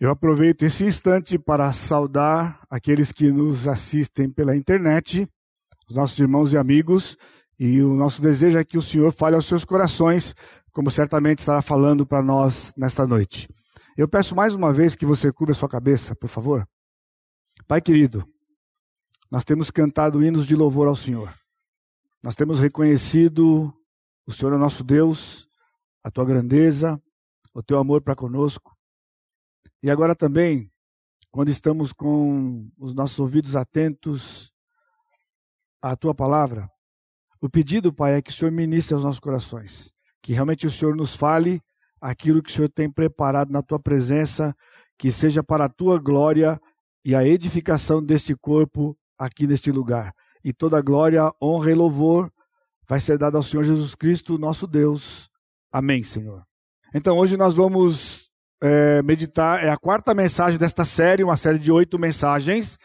Eu aproveito esse instante para saudar aqueles que nos assistem pela internet, os nossos irmãos e amigos, e o nosso desejo é que o Senhor fale aos seus corações, como certamente estará falando para nós nesta noite. Eu peço mais uma vez que você cubra sua cabeça, por favor. Pai querido, nós temos cantado hinos de louvor ao Senhor. Nós temos reconhecido o Senhor é nosso Deus, a tua grandeza, o teu amor para conosco. E agora também, quando estamos com os nossos ouvidos atentos à tua palavra, o pedido, Pai, é que o Senhor ministre aos nossos corações, que realmente o Senhor nos fale aquilo que o Senhor tem preparado na tua presença, que seja para a tua glória e a edificação deste corpo aqui neste lugar. E toda glória, honra e louvor vai ser dada ao Senhor Jesus Cristo, nosso Deus. Amém, Senhor. Então, hoje nós vamos é, meditar, é a quarta mensagem desta série, uma série de oito mensagens.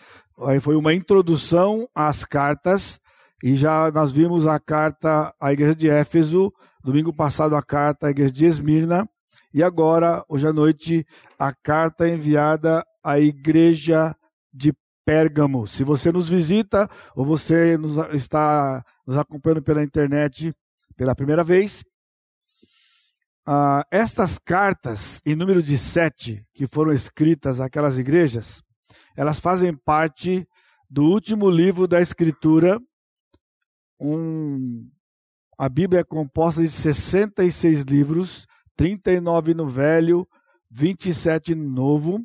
Aí foi uma introdução às cartas, e já nós vimos a carta à igreja de Éfeso, domingo passado a carta à igreja de Esmirna, e agora, hoje à noite, a carta enviada à igreja de Pérgamo. Se você nos visita ou você nos, está nos acompanhando pela internet pela primeira vez, uh, estas cartas, em número de sete, que foram escritas àquelas igrejas, elas fazem parte do último livro da Escritura. Um, a Bíblia é composta de 66 livros, 39 no Velho, 27 no Novo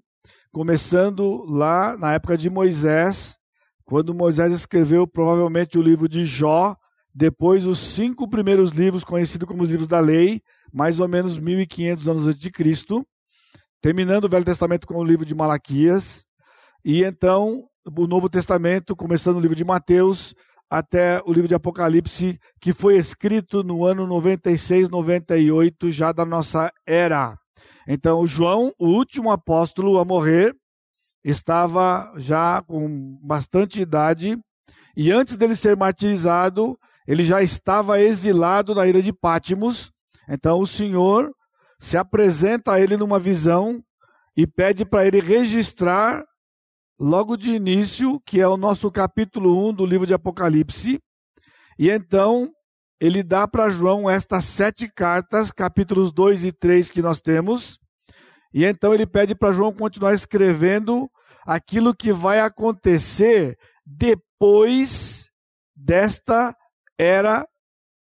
começando lá na época de Moisés, quando Moisés escreveu provavelmente o livro de Jó, depois os cinco primeiros livros conhecidos como os livros da lei, mais ou menos 1500 anos antes de Cristo, terminando o Velho Testamento com o livro de Malaquias, e então o Novo Testamento, começando o livro de Mateus, até o livro de Apocalipse, que foi escrito no ano 96, 98, já da nossa era. Então, João, o último apóstolo a morrer, estava já com bastante idade, e antes dele ser martirizado, ele já estava exilado na ilha de Pátimos. Então, o Senhor se apresenta a ele numa visão e pede para ele registrar logo de início, que é o nosso capítulo 1 do livro de Apocalipse. E então ele dá para João estas sete cartas, capítulos 2 e 3 que nós temos, e então ele pede para João continuar escrevendo aquilo que vai acontecer depois desta era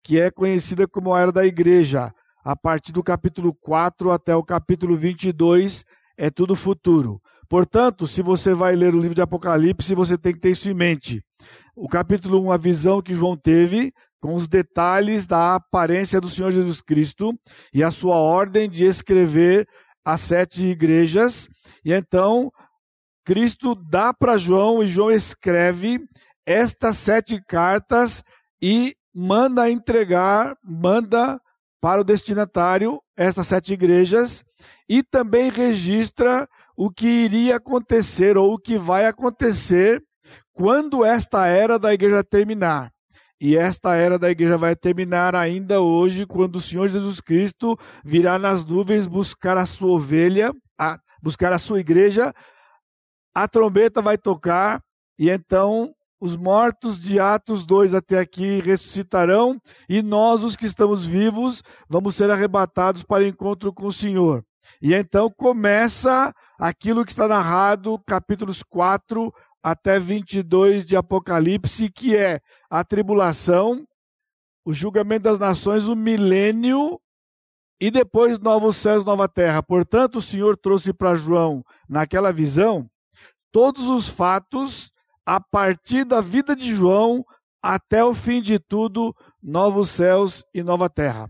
que é conhecida como a era da igreja. A partir do capítulo 4 até o capítulo 22 é tudo futuro. Portanto, se você vai ler o livro de Apocalipse, você tem que ter isso em mente. O capítulo 1, a visão que João teve, com os detalhes da aparência do Senhor Jesus Cristo e a sua ordem de escrever as sete igrejas. E então Cristo dá para João e João escreve estas sete cartas e manda entregar, manda para o destinatário estas sete igrejas e também registra o que iria acontecer ou o que vai acontecer quando esta era da igreja terminar. E esta era da igreja vai terminar ainda hoje, quando o Senhor Jesus Cristo virá nas nuvens buscar a sua ovelha, a, buscar a sua igreja. A trombeta vai tocar, e então os mortos de Atos 2 até aqui ressuscitarão, e nós, os que estamos vivos, vamos ser arrebatados para encontro com o Senhor. E então começa aquilo que está narrado, capítulos 4 até 22 de Apocalipse, que é a tribulação, o julgamento das nações, o milênio e depois novos céus, nova terra. Portanto, o Senhor trouxe para João, naquela visão, todos os fatos a partir da vida de João até o fim de tudo, novos céus e nova terra.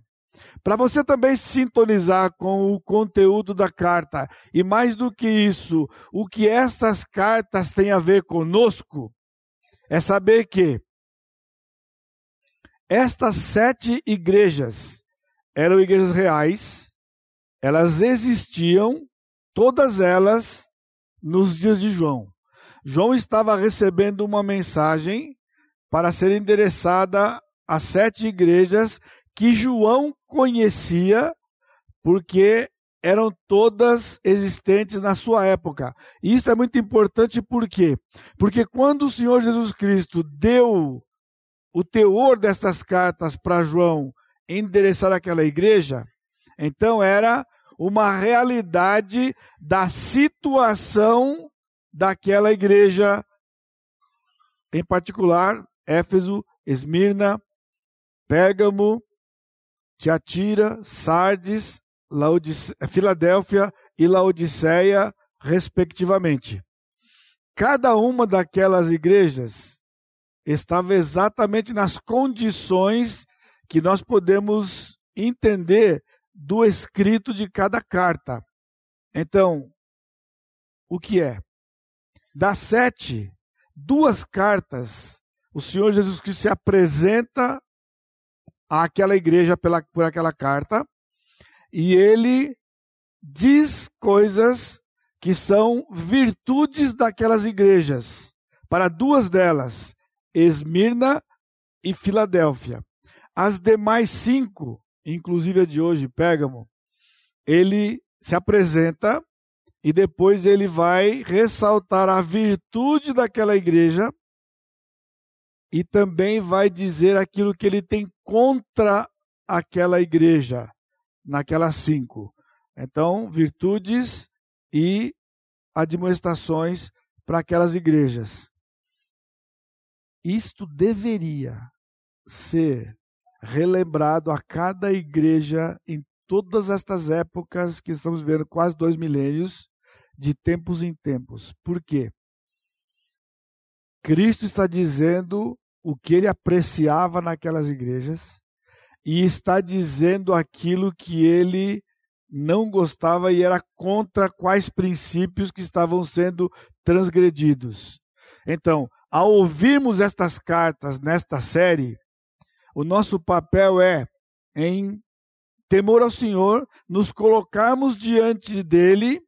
Para você também sintonizar com o conteúdo da carta, e mais do que isso, o que estas cartas têm a ver conosco, é saber que estas sete igrejas eram igrejas reais, elas existiam, todas elas, nos dias de João. João estava recebendo uma mensagem para ser endereçada às sete igrejas que João conhecia, porque eram todas existentes na sua época. E isso é muito importante por quê? Porque quando o Senhor Jesus Cristo deu o teor destas cartas para João endereçar aquela igreja, então era uma realidade da situação daquela igreja, em particular, Éfeso, Esmirna, Pérgamo, Tiatira, Sardes, Laodice... Filadélfia e Laodiceia, respectivamente. Cada uma daquelas igrejas estava exatamente nas condições que nós podemos entender do escrito de cada carta. Então, o que é? Das sete, duas cartas, o Senhor Jesus Cristo se apresenta àquela igreja pela, por aquela carta e ele diz coisas que são virtudes daquelas igrejas. Para duas delas, Esmirna e Filadélfia. As demais cinco, inclusive a de hoje, Pérgamo, ele se apresenta e depois ele vai ressaltar a virtude daquela igreja e também vai dizer aquilo que ele tem contra aquela igreja, naquelas cinco. Então, virtudes e admoestações para aquelas igrejas. Isto deveria ser relembrado a cada igreja em todas estas épocas que estamos vendo, quase dois milênios, de tempos em tempos. Por quê? Cristo está dizendo o que ele apreciava naquelas igrejas e está dizendo aquilo que ele não gostava e era contra quais princípios que estavam sendo transgredidos. Então, ao ouvirmos estas cartas nesta série, o nosso papel é, em temor ao Senhor, nos colocarmos diante dele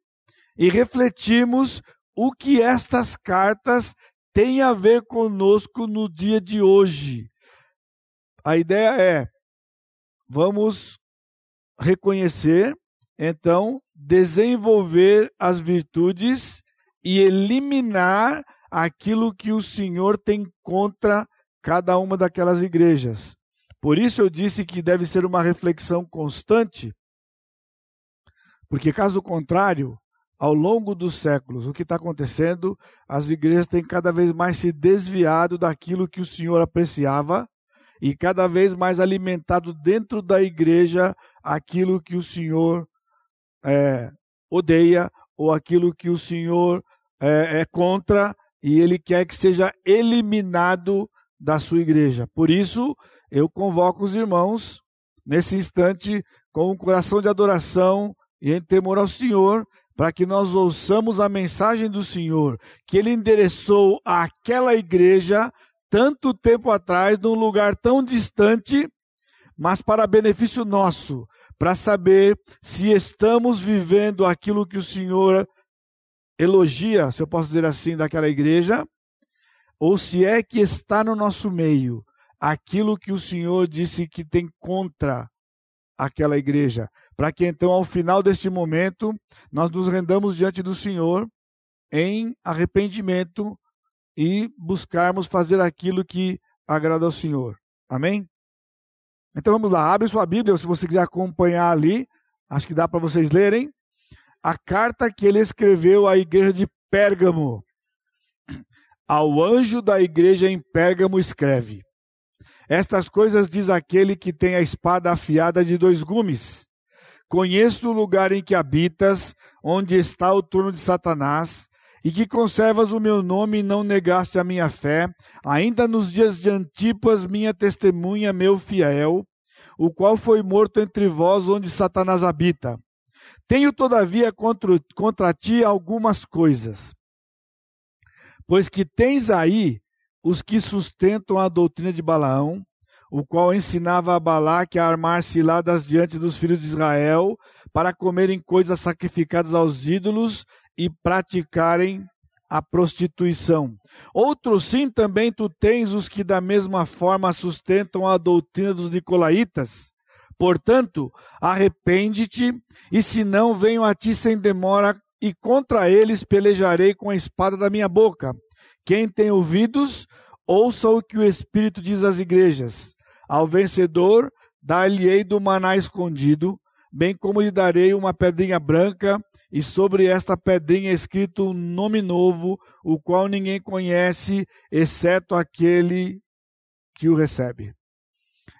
e refletirmos o que estas cartas têm a ver conosco no dia de hoje. A ideia é: vamos reconhecer, então, desenvolver as virtudes e eliminar aquilo que o Senhor tem contra cada uma daquelas igrejas. Por isso eu disse que deve ser uma reflexão constante, porque caso contrário, ao longo dos séculos, o que está acontecendo, as igrejas têm cada vez mais se desviado daquilo que o Senhor apreciava e cada vez mais alimentado dentro da igreja aquilo que o Senhor é, odeia ou aquilo que o Senhor é, é contra e ele quer que seja eliminado da sua igreja. Por isso, eu convoco os irmãos nesse instante com um coração de adoração e em temor ao Senhor, para que nós ouçamos a mensagem do Senhor que ele endereçou àquela igreja tanto tempo atrás, num lugar tão distante, mas para benefício nosso, para saber se estamos vivendo aquilo que o Senhor elogia, se eu posso dizer assim, daquela igreja, ou se é que está no nosso meio aquilo que o Senhor disse que tem contra aquela igreja, para que então, ao final deste momento, nós nos rendamos diante do Senhor em arrependimento e buscarmos fazer aquilo que agrada ao Senhor. Amém? Então vamos lá, abre sua Bíblia, se você quiser acompanhar ali, acho que dá para vocês lerem, a carta que ele escreveu à igreja de Pérgamo. Ao anjo da igreja em Pérgamo escreve: estas coisas diz aquele que tem a espada afiada de dois gumes. Conheço o lugar em que habitas, onde está o trono de Satanás, e que conservas o meu nome e não negaste a minha fé, ainda nos dias de Antipas, minha testemunha, meu fiel, o qual foi morto entre vós, onde Satanás habita. Tenho, todavia, contra, contra ti algumas coisas. Pois que tens aí os que sustentam a doutrina de Balaão, o qual ensinava a Balaque a armar ciladas diante dos filhos de Israel, para comerem coisas sacrificadas aos ídolos e praticarem a prostituição. Outro sim também tu tens os que da mesma forma sustentam a doutrina dos nicolaítas, Portanto, arrepende-te, e se não, venho a ti sem demora, e contra eles pelejarei com a espada da minha boca. Quem tem ouvidos, ouça o que o Espírito diz às igrejas. Ao vencedor, dar-lhe-ei do maná escondido, bem como lhe darei uma pedrinha branca, e sobre esta pedrinha escrito um nome novo, o qual ninguém conhece, exceto aquele que o recebe.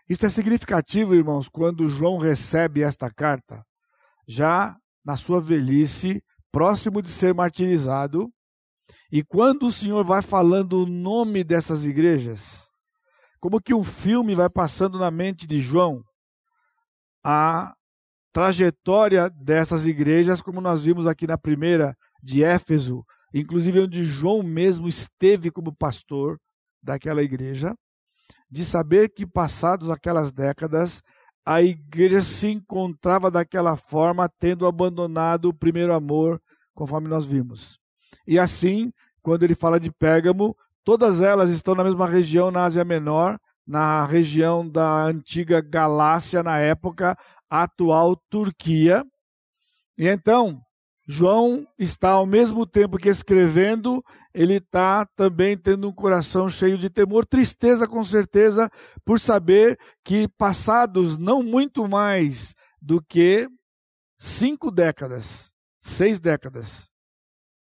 Isto é significativo, irmãos, quando João recebe esta carta, já na sua velhice, próximo de ser martirizado, e quando o Senhor vai falando o nome dessas igrejas, como que um filme vai passando na mente de João, a trajetória dessas igrejas, como nós vimos aqui na primeira de Éfeso, inclusive onde João mesmo esteve como pastor daquela igreja, de saber que passados aquelas décadas, a igreja se encontrava daquela forma, tendo abandonado o primeiro amor, conforme nós vimos. E assim, quando ele fala de Pérgamo, todas elas estão na mesma região na Ásia Menor, na região da antiga Galácia na época, atual Turquia. E então, João está ao mesmo tempo que escrevendo, ele está também tendo um coração cheio de temor, tristeza com certeza, por saber que passados não muito mais do que cinco décadas, seis décadas,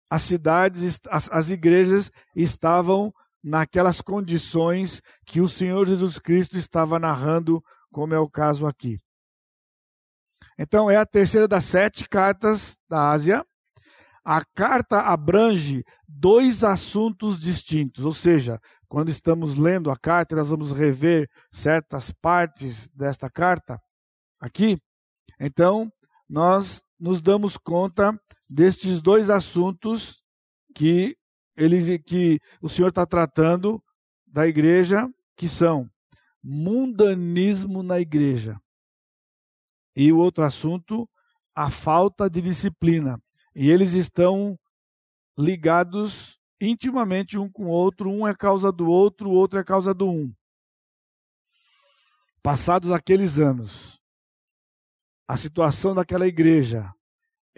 as cidades, as, as igrejas estavam naquelas condições que o Senhor Jesus Cristo estava narrando, como é o caso aqui. Então, é a terceira das sete cartas da Ásia. A carta abrange dois assuntos distintos, ou seja, quando estamos lendo a carta, nós vamos rever certas partes desta carta aqui. Então, nós nos damos conta destes dois assuntos que ele, que o Senhor está tratando da igreja, que são mundanismo na igreja e o outro assunto, a falta de disciplina. E eles estão ligados intimamente um com o outro, um é causa do outro, o outro é causa do um. Passados aqueles anos, a situação daquela igreja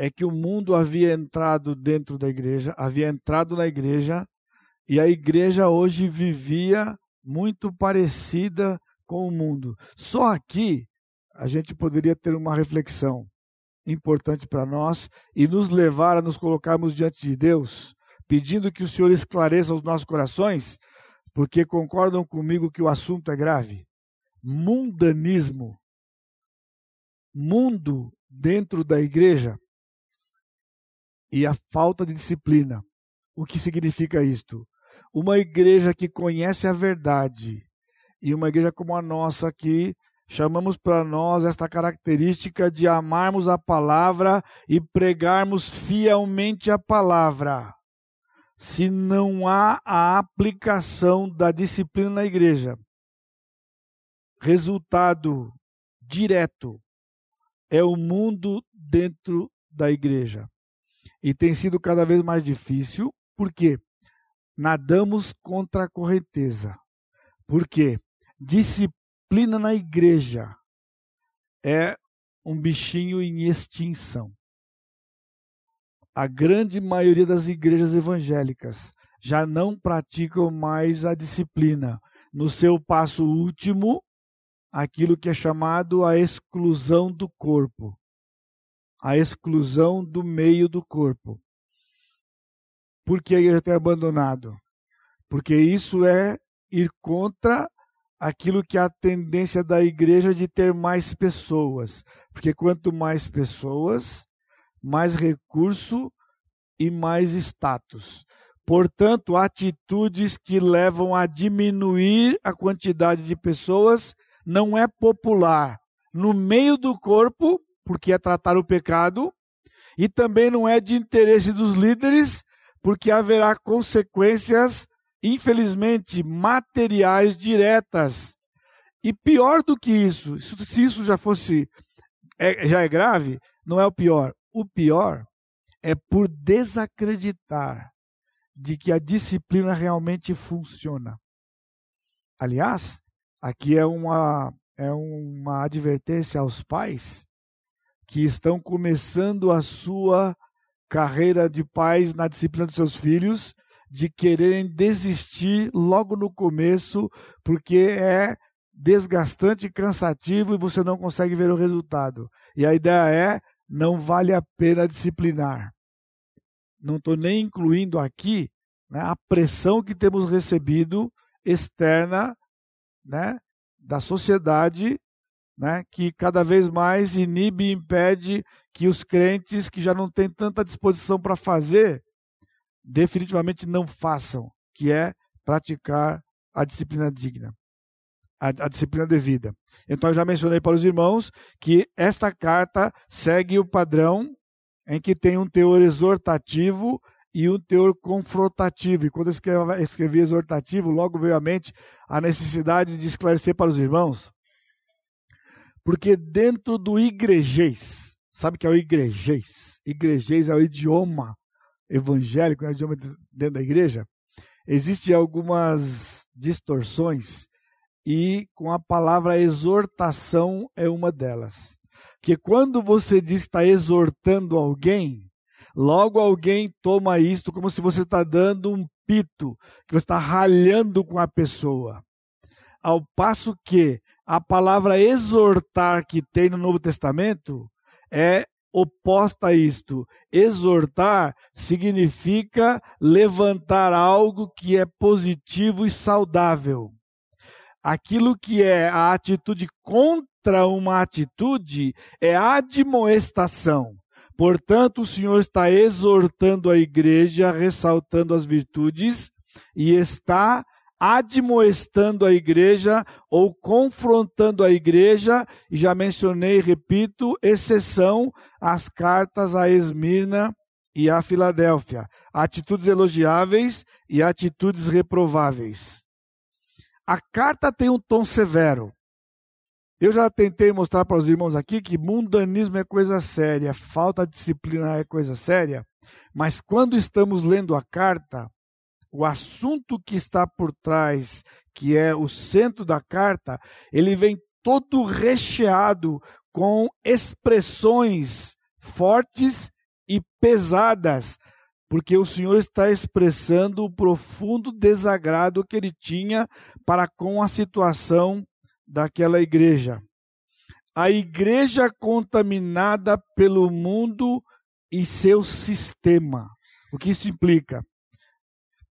é que o mundo havia entrado dentro da igreja, havia entrado na igreja, e a igreja hoje vivia muito parecida com o mundo. Só aqui a gente poderia ter uma reflexão importante para nós e nos levar a nos colocarmos diante de Deus, pedindo que o Senhor esclareça os nossos corações, porque concordam comigo que o assunto é grave. Mundanismo. Mundo dentro da igreja e a falta de disciplina. O que significa isto? Uma igreja que conhece a verdade e uma igreja como a nossa que chamamos para nós esta característica de amarmos a palavra e pregarmos fielmente a palavra. Se não há a aplicação da disciplina na igreja, resultado direto é o mundo dentro da igreja. E tem sido cada vez mais difícil, porque nadamos contra a correnteza. Porque disciplina na igreja é um bichinho em extinção. A grande maioria das igrejas evangélicas já não praticam mais a disciplina. No seu passo último, aquilo que é chamado a exclusão do corpo, a exclusão do meio do corpo. Por que a igreja tem abandonado? Porque isso é ir contra aquilo que é a tendência da igreja de ter mais pessoas. Porque quanto mais pessoas, mais recurso e mais status. Portanto, atitudes que levam a diminuir a quantidade de pessoas não é popular no meio do corpo, porque é tratar o pecado, e também não é de interesse dos líderes, porque haverá consequências infelizmente, materiais diretas. E pior do que isso, se isso já fosse, é, já é grave, não é o pior. O pior é por desacreditar de que a disciplina realmente funciona. Aliás, aqui é uma, é uma advertência aos pais que estão começando a sua carreira de pais na disciplina dos seus filhos, de quererem desistir logo no começo, porque é desgastante cansativo e você não consegue ver o resultado. E a ideia é: não vale a pena disciplinar. Não estou nem incluindo aqui né, a pressão que temos recebido externa né, da sociedade, né, que cada vez mais inibe e impede que os crentes que já não têm tanta disposição para fazer, definitivamente não façam, que é praticar a disciplina digna, a, a disciplina devida. Então, eu já mencionei para os irmãos que esta carta segue o padrão em que tem um teor exortativo e um teor confrontativo. E quando eu escrevi, escrevi exortativo, logo veio à mente a necessidade de esclarecer para os irmãos, porque dentro do igrejês, sabe que é o igrejês? Igrejês é o idioma evangélico, é o idioma dentro da igreja. Existem algumas distorções e com a palavra exortação é uma delas. Que quando você diz está exortando alguém, logo alguém toma isto como se você está dando um pito, que você está ralhando com a pessoa. Ao passo que a palavra exortar que tem no Novo Testamento é oposta a isto. Exortar significa levantar algo que é positivo e saudável. Aquilo que é a atitude contra uma atitude é admoestação. Portanto, o Senhor está exortando a igreja, ressaltando as virtudes e está admoestando a igreja ou confrontando a igreja, e já mencionei, repito, exceção às cartas a Esmirna e a Filadélfia, atitudes elogiáveis e atitudes reprováveis. A carta tem um tom severo. Eu já tentei mostrar para os irmãos aqui que mundanismo é coisa séria, falta de disciplina é coisa séria, mas quando estamos lendo a carta, o assunto que está por trás, que é o centro da carta, ele vem todo recheado com expressões fortes e pesadas, porque o Senhor está expressando o profundo desagrado que ele tinha para com a situação daquela igreja. A igreja contaminada pelo mundo e seu sistema. O que isso implica?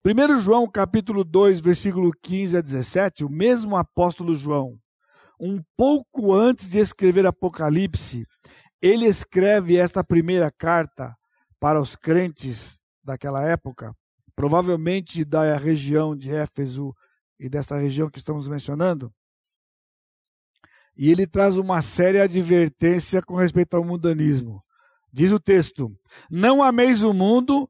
1 João capítulo 2, versículo 15 a 17, o mesmo apóstolo João, um pouco antes de escrever Apocalipse, ele escreve esta primeira carta para os crentes daquela época, provavelmente da região de Éfeso e desta região que estamos mencionando. E ele traz uma séria advertência com respeito ao mundanismo. Diz o texto: Não ameis o mundo,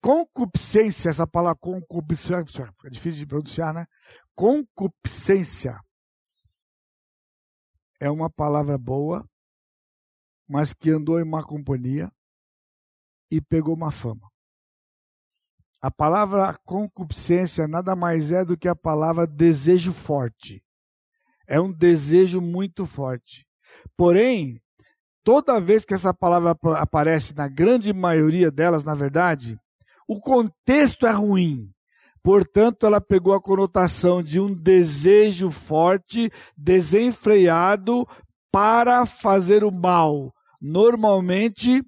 Concupiscência, essa palavra concupiscência, é difícil de pronunciar, né? Concupiscência é uma palavra boa, mas que andou em má companhia e pegou uma fama. A palavra concupiscência nada mais é do que a palavra desejo forte. É um desejo muito forte. Porém, toda vez que essa palavra aparece, na grande maioria delas, na verdade, o contexto é ruim. Portanto, ela pegou a conotação de um desejo forte, desenfreado para fazer o mal. Normalmente,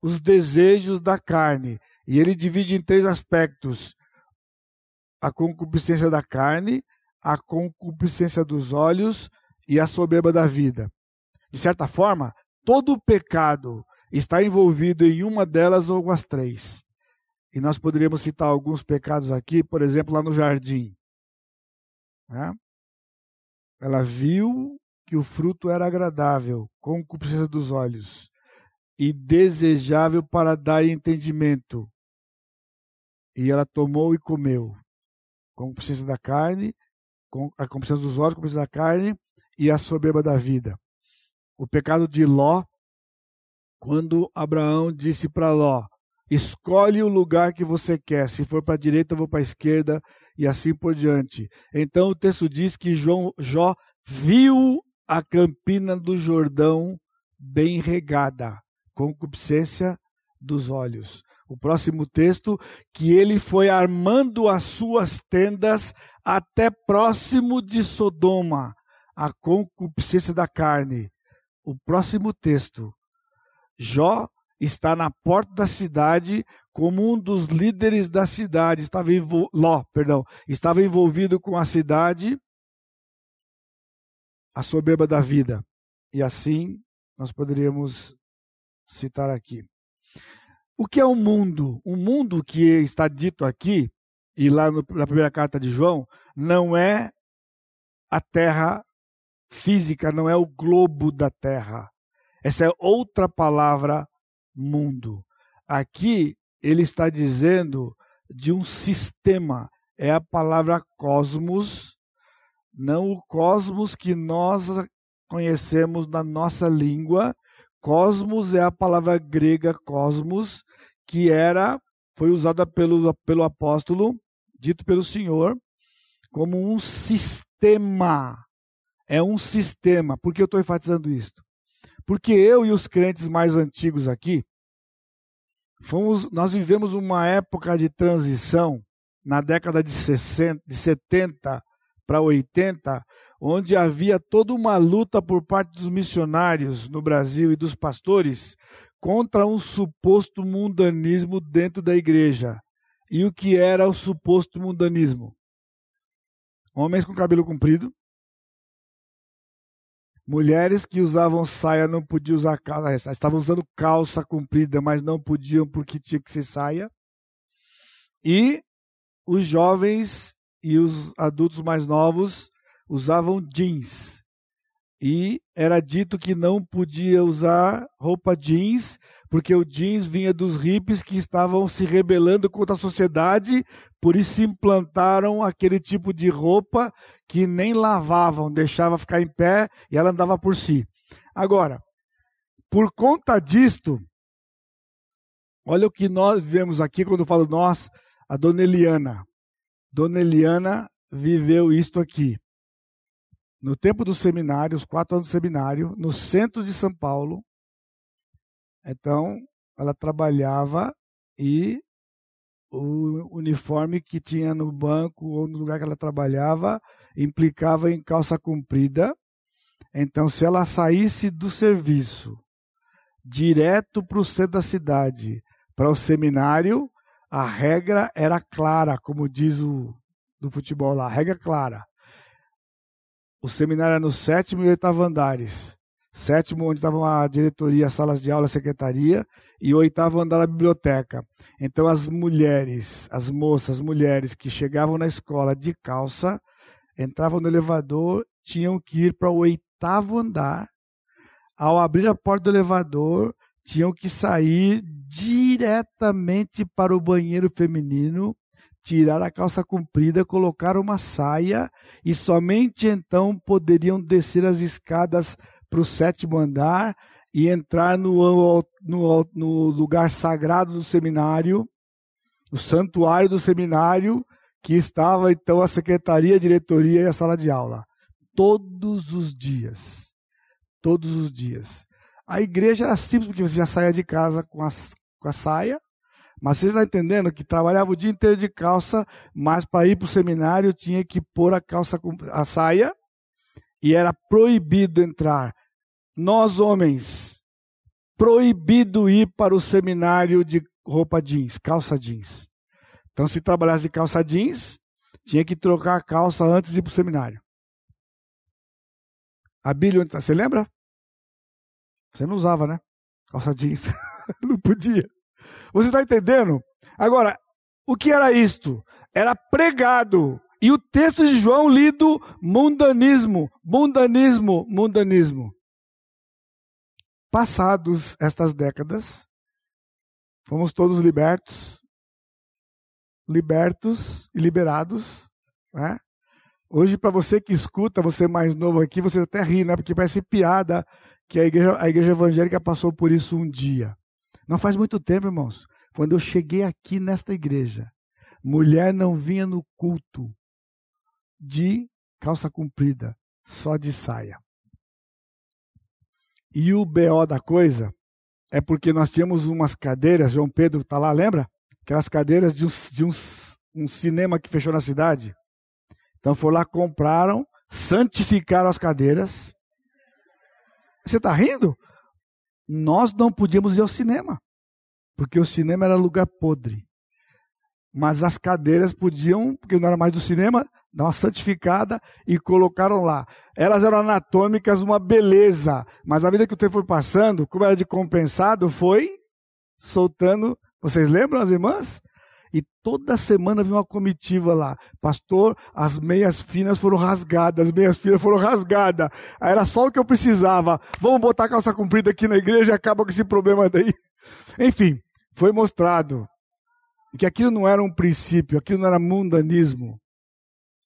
os desejos da carne. E ele divide em três aspectos: a concupiscência da carne, a concupiscência dos olhos e a soberba da vida. De certa forma, todo o pecado está envolvido em uma delas ou as três. E nós poderíamos citar alguns pecados aqui, por exemplo, lá no jardim. Né? Ela viu que o fruto era agradável, concupiscência dos olhos. e desejável para dar entendimento. E ela tomou e comeu, com concupiscência da carne, com a concupiscência dos olhos, a concupiscência da carne e a soberba da vida. O pecado de Ló, quando Abraão disse para Ló: Escolhe o lugar que você quer, se for para a direita, eu vou para a esquerda, e assim por diante. Então o texto diz que João, Jó viu a campina do Jordão bem regada, concupiscência dos olhos. O próximo texto, que ele foi armando as suas tendas até próximo de Sodoma, a concupiscência da carne. O próximo texto, Jó está na porta da cidade como um dos líderes da cidade, estava envol... Ló, perdão, estava envolvido com a cidade, a soberba da vida. E assim nós poderíamos citar aqui. O que é o um mundo? O um mundo que está dito aqui, e lá no, na primeira carta de João, não é a terra física, não é o globo da terra. Essa é outra palavra, mundo. Aqui ele está dizendo de um sistema, é a palavra cosmos, não o cosmos que nós conhecemos na nossa língua. Cosmos é a palavra grega cosmos, que era foi usada pelo, pelo apóstolo, dito pelo Senhor, como um sistema. É um sistema. Por que eu estou enfatizando isso? Porque eu e os crentes mais antigos aqui, fomos, nós vivemos uma época de transição na década de, 60, de 70 para 80, onde havia toda uma luta por parte dos missionários no Brasil e dos pastores contra um suposto mundanismo dentro da igreja. E o que era o suposto mundanismo? Homens com cabelo comprido, mulheres que usavam saia não podiam usar calça, estavam usando calça comprida, mas não podiam porque tinha que ser saia. E os jovens e os adultos mais novos usavam jeans. E era dito que não podia usar roupa jeans, porque o jeans vinha dos hippies que estavam se rebelando contra a sociedade, por isso implantaram aquele tipo de roupa que nem lavavam, deixava ficar em pé e ela andava por si. Agora, por conta disto, olha o que nós vemos aqui quando eu falo nós, a dona Eliana. Dona Eliana viveu isto aqui no tempo do seminário, os quatro anos do seminário, no centro de São Paulo. Então, ela trabalhava e o uniforme que tinha no banco ou no lugar que ela trabalhava implicava em calça comprida. Então, se ela saísse do serviço direto para o centro da cidade, para o seminário, a regra era clara, como diz o do futebol lá, a regra é clara. O seminário era no sétimo e oitavo andares. Sétimo, onde estavam a diretoria, as salas de aula, a secretaria, e oitavo andar a biblioteca. Então, as mulheres, as moças, as mulheres que chegavam na escola de calça, entravam no elevador, tinham que ir para o oitavo andar. Ao abrir a porta do elevador, tinham que sair diretamente para o banheiro feminino tirar a calça comprida, colocar uma saia e somente então poderiam descer as escadas para o sétimo andar e entrar no, no, no lugar sagrado do seminário, o santuário do seminário, que estava então a secretaria, a diretoria e a sala de aula. Todos os dias. Todos os dias. A igreja era simples, porque você já saía de casa com com a saia, mas vocês estão entendendo que trabalhava o dia inteiro de calça, mas para ir para o seminário tinha que pôr a calça, a saia, e era proibido entrar. Nós, homens, proibido ir para o seminário de roupa jeans, calça jeans. Então, se trabalhasse de calça jeans, tinha que trocar a calça antes de ir para o seminário. A Bíblia, você lembra? Você não usava, né? Calça jeans. não podia. Você está entendendo? Agora, o que era isto? Era pregado. E o texto de João lido mundanismo, mundanismo, mundanismo. passados estas décadas, fomos todos libertos, libertos e liberados, né? Hoje, para você que escuta, você mais novo aqui, você até ri, né? Porque parece piada que a igreja, a igreja evangélica passou por isso um dia. Não faz muito tempo, irmãos. Quando eu cheguei aqui nesta igreja, mulher não vinha no culto de calça comprida, só de saia. E o BO da coisa é porque nós tínhamos umas cadeiras, João Pedro está lá, lembra? Aquelas cadeiras de, um, de um, um cinema que fechou na cidade. Então foram lá, compraram, santificaram as cadeiras. Você está rindo? Nós não podíamos ir ao cinema, porque o cinema era lugar podre. Mas as cadeiras podiam, porque não era mais do cinema, dar uma santificada e colocaram lá. Elas eram anatômicas, uma beleza. Mas à medida que o tempo foi passando, como era de compensado, foi soltando. Vocês lembram, as irmãs? E toda semana vinha uma comitiva lá. Pastor, as meias finas foram rasgadas, as meias finas foram rasgadas. Aí era só o que eu precisava. Vamos botar a calça comprida aqui na igreja e acaba com esse problema daí. Enfim, foi mostrado que aquilo não era um princípio, aquilo não era mundanismo.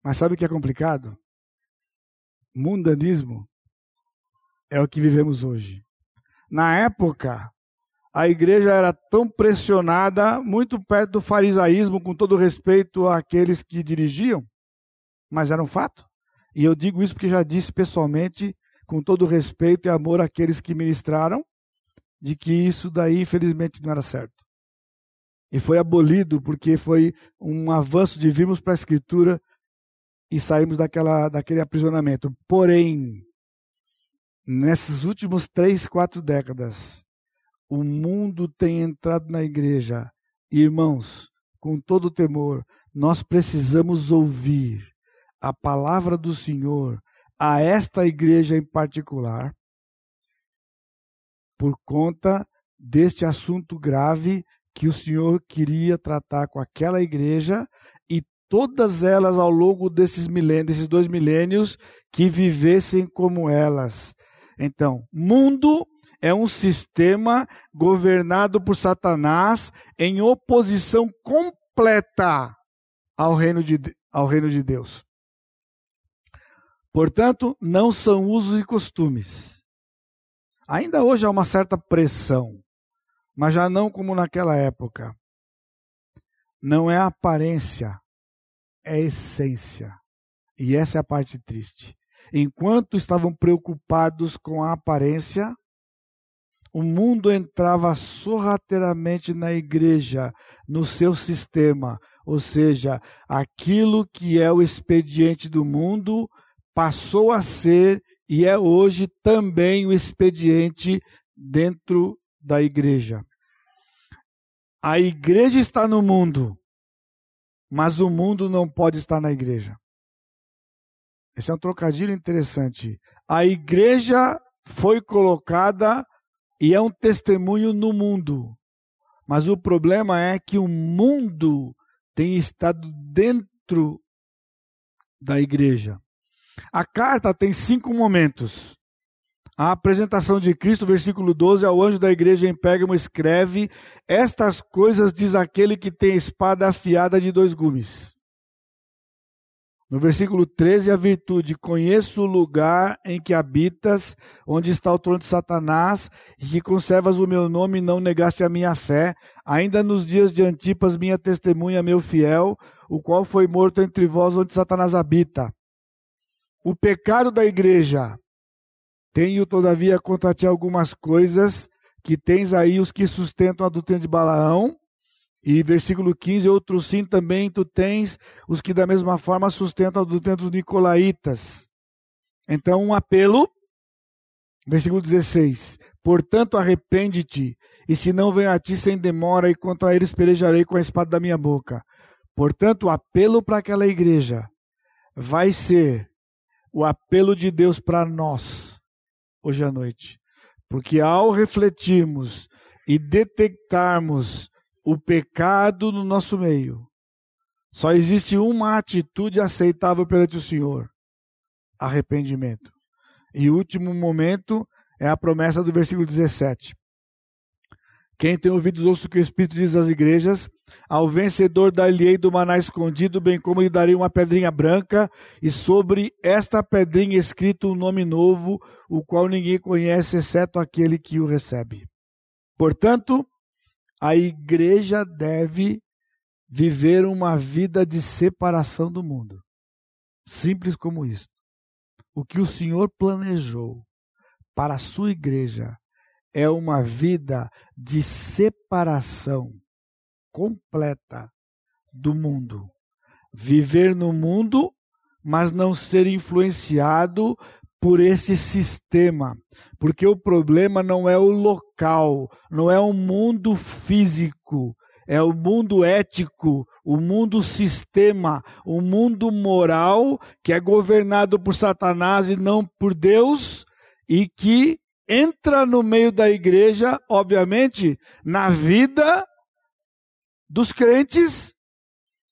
Mas sabe o que é complicado? Mundanismo é o que vivemos hoje. Na época, a igreja era tão pressionada, muito perto do farisaísmo, com todo respeito àqueles que dirigiam, mas era um fato. E eu digo isso porque já disse pessoalmente, com todo respeito e amor àqueles que ministraram, de que isso daí, infelizmente, não era certo. E foi abolido porque foi um avanço de virmos para a Escritura e saímos daquela, daquele aprisionamento. Porém, nesses últimos três, quatro décadas, o mundo tem entrado na igreja. Irmãos, com todo temor, nós precisamos ouvir a palavra do Senhor a esta igreja em particular, por conta deste assunto grave que o Senhor queria tratar com aquela igreja e todas elas ao longo desses milênios, desses dois milênios, que vivessem como elas. Então, mundo é um sistema governado por Satanás em oposição completa ao reino de, ao reino de Deus. Portanto, não são usos e costumes. Ainda hoje há uma certa pressão, mas já não como naquela época. Não é aparência, é essência. E essa é a parte triste. Enquanto estavam preocupados com a aparência, o mundo entrava sorrateiramente na igreja, no seu sistema, ou seja, aquilo que é o expediente do mundo passou a ser e é hoje também o expediente dentro da igreja. A igreja está no mundo, mas o mundo não pode estar na igreja. Esse é um trocadilho interessante. A igreja foi colocada e é um testemunho no mundo. Mas o problema é que o mundo tem estado dentro da igreja. A carta tem cinco momentos. A apresentação de Cristo, versículo 12, ao anjo da igreja em Pérgamo escreve: Estas coisas diz aquele que tem espada afiada de dois gumes. No versículo 13, a virtude: Conheço o lugar em que habitas, onde está o trono de Satanás, e que conservas o meu nome e não negaste a minha fé, ainda nos dias de Antipas, minha testemunha, meu fiel, o qual foi morto entre vós, onde Satanás habita. O pecado da igreja. Tenho, todavia, contra ti algumas coisas que tens aí os que sustentam a doutrina de Balaão, e versículo 15, outros sim também tu tens os que da mesma forma sustentam dos nicolaítas. Então, um apelo, versículo 16: Portanto, arrepende-te, e se não venho a ti sem demora, e contra eles pelejarei com a espada da minha boca. Portanto, o apelo para aquela igreja vai ser o apelo de Deus para nós, hoje à noite. Porque ao refletirmos e detectarmos o pecado no nosso meio. Só existe uma atitude aceitável perante o Senhor: arrependimento. E o último momento é a promessa do versículo 17. Quem tem ouvidos, ouça o que o Espírito diz às igrejas. Ao vencedor dar-lhe-ei do maná escondido, bem como lhe darei uma pedrinha branca, e sobre esta pedrinha escrito um nome novo, o qual ninguém conhece, exceto aquele que o recebe. Portanto, a igreja deve viver uma vida de separação do mundo. Simples como isso. O que o Senhor planejou para a sua igreja é uma vida de separação completa do mundo. Viver no mundo, mas não ser influenciado por esse sistema. Porque o problema não é o local, não é o mundo físico, é o mundo ético, o mundo sistema, o mundo moral que é governado por Satanás e não por Deus e que entra no meio da igreja, obviamente, na vida dos crentes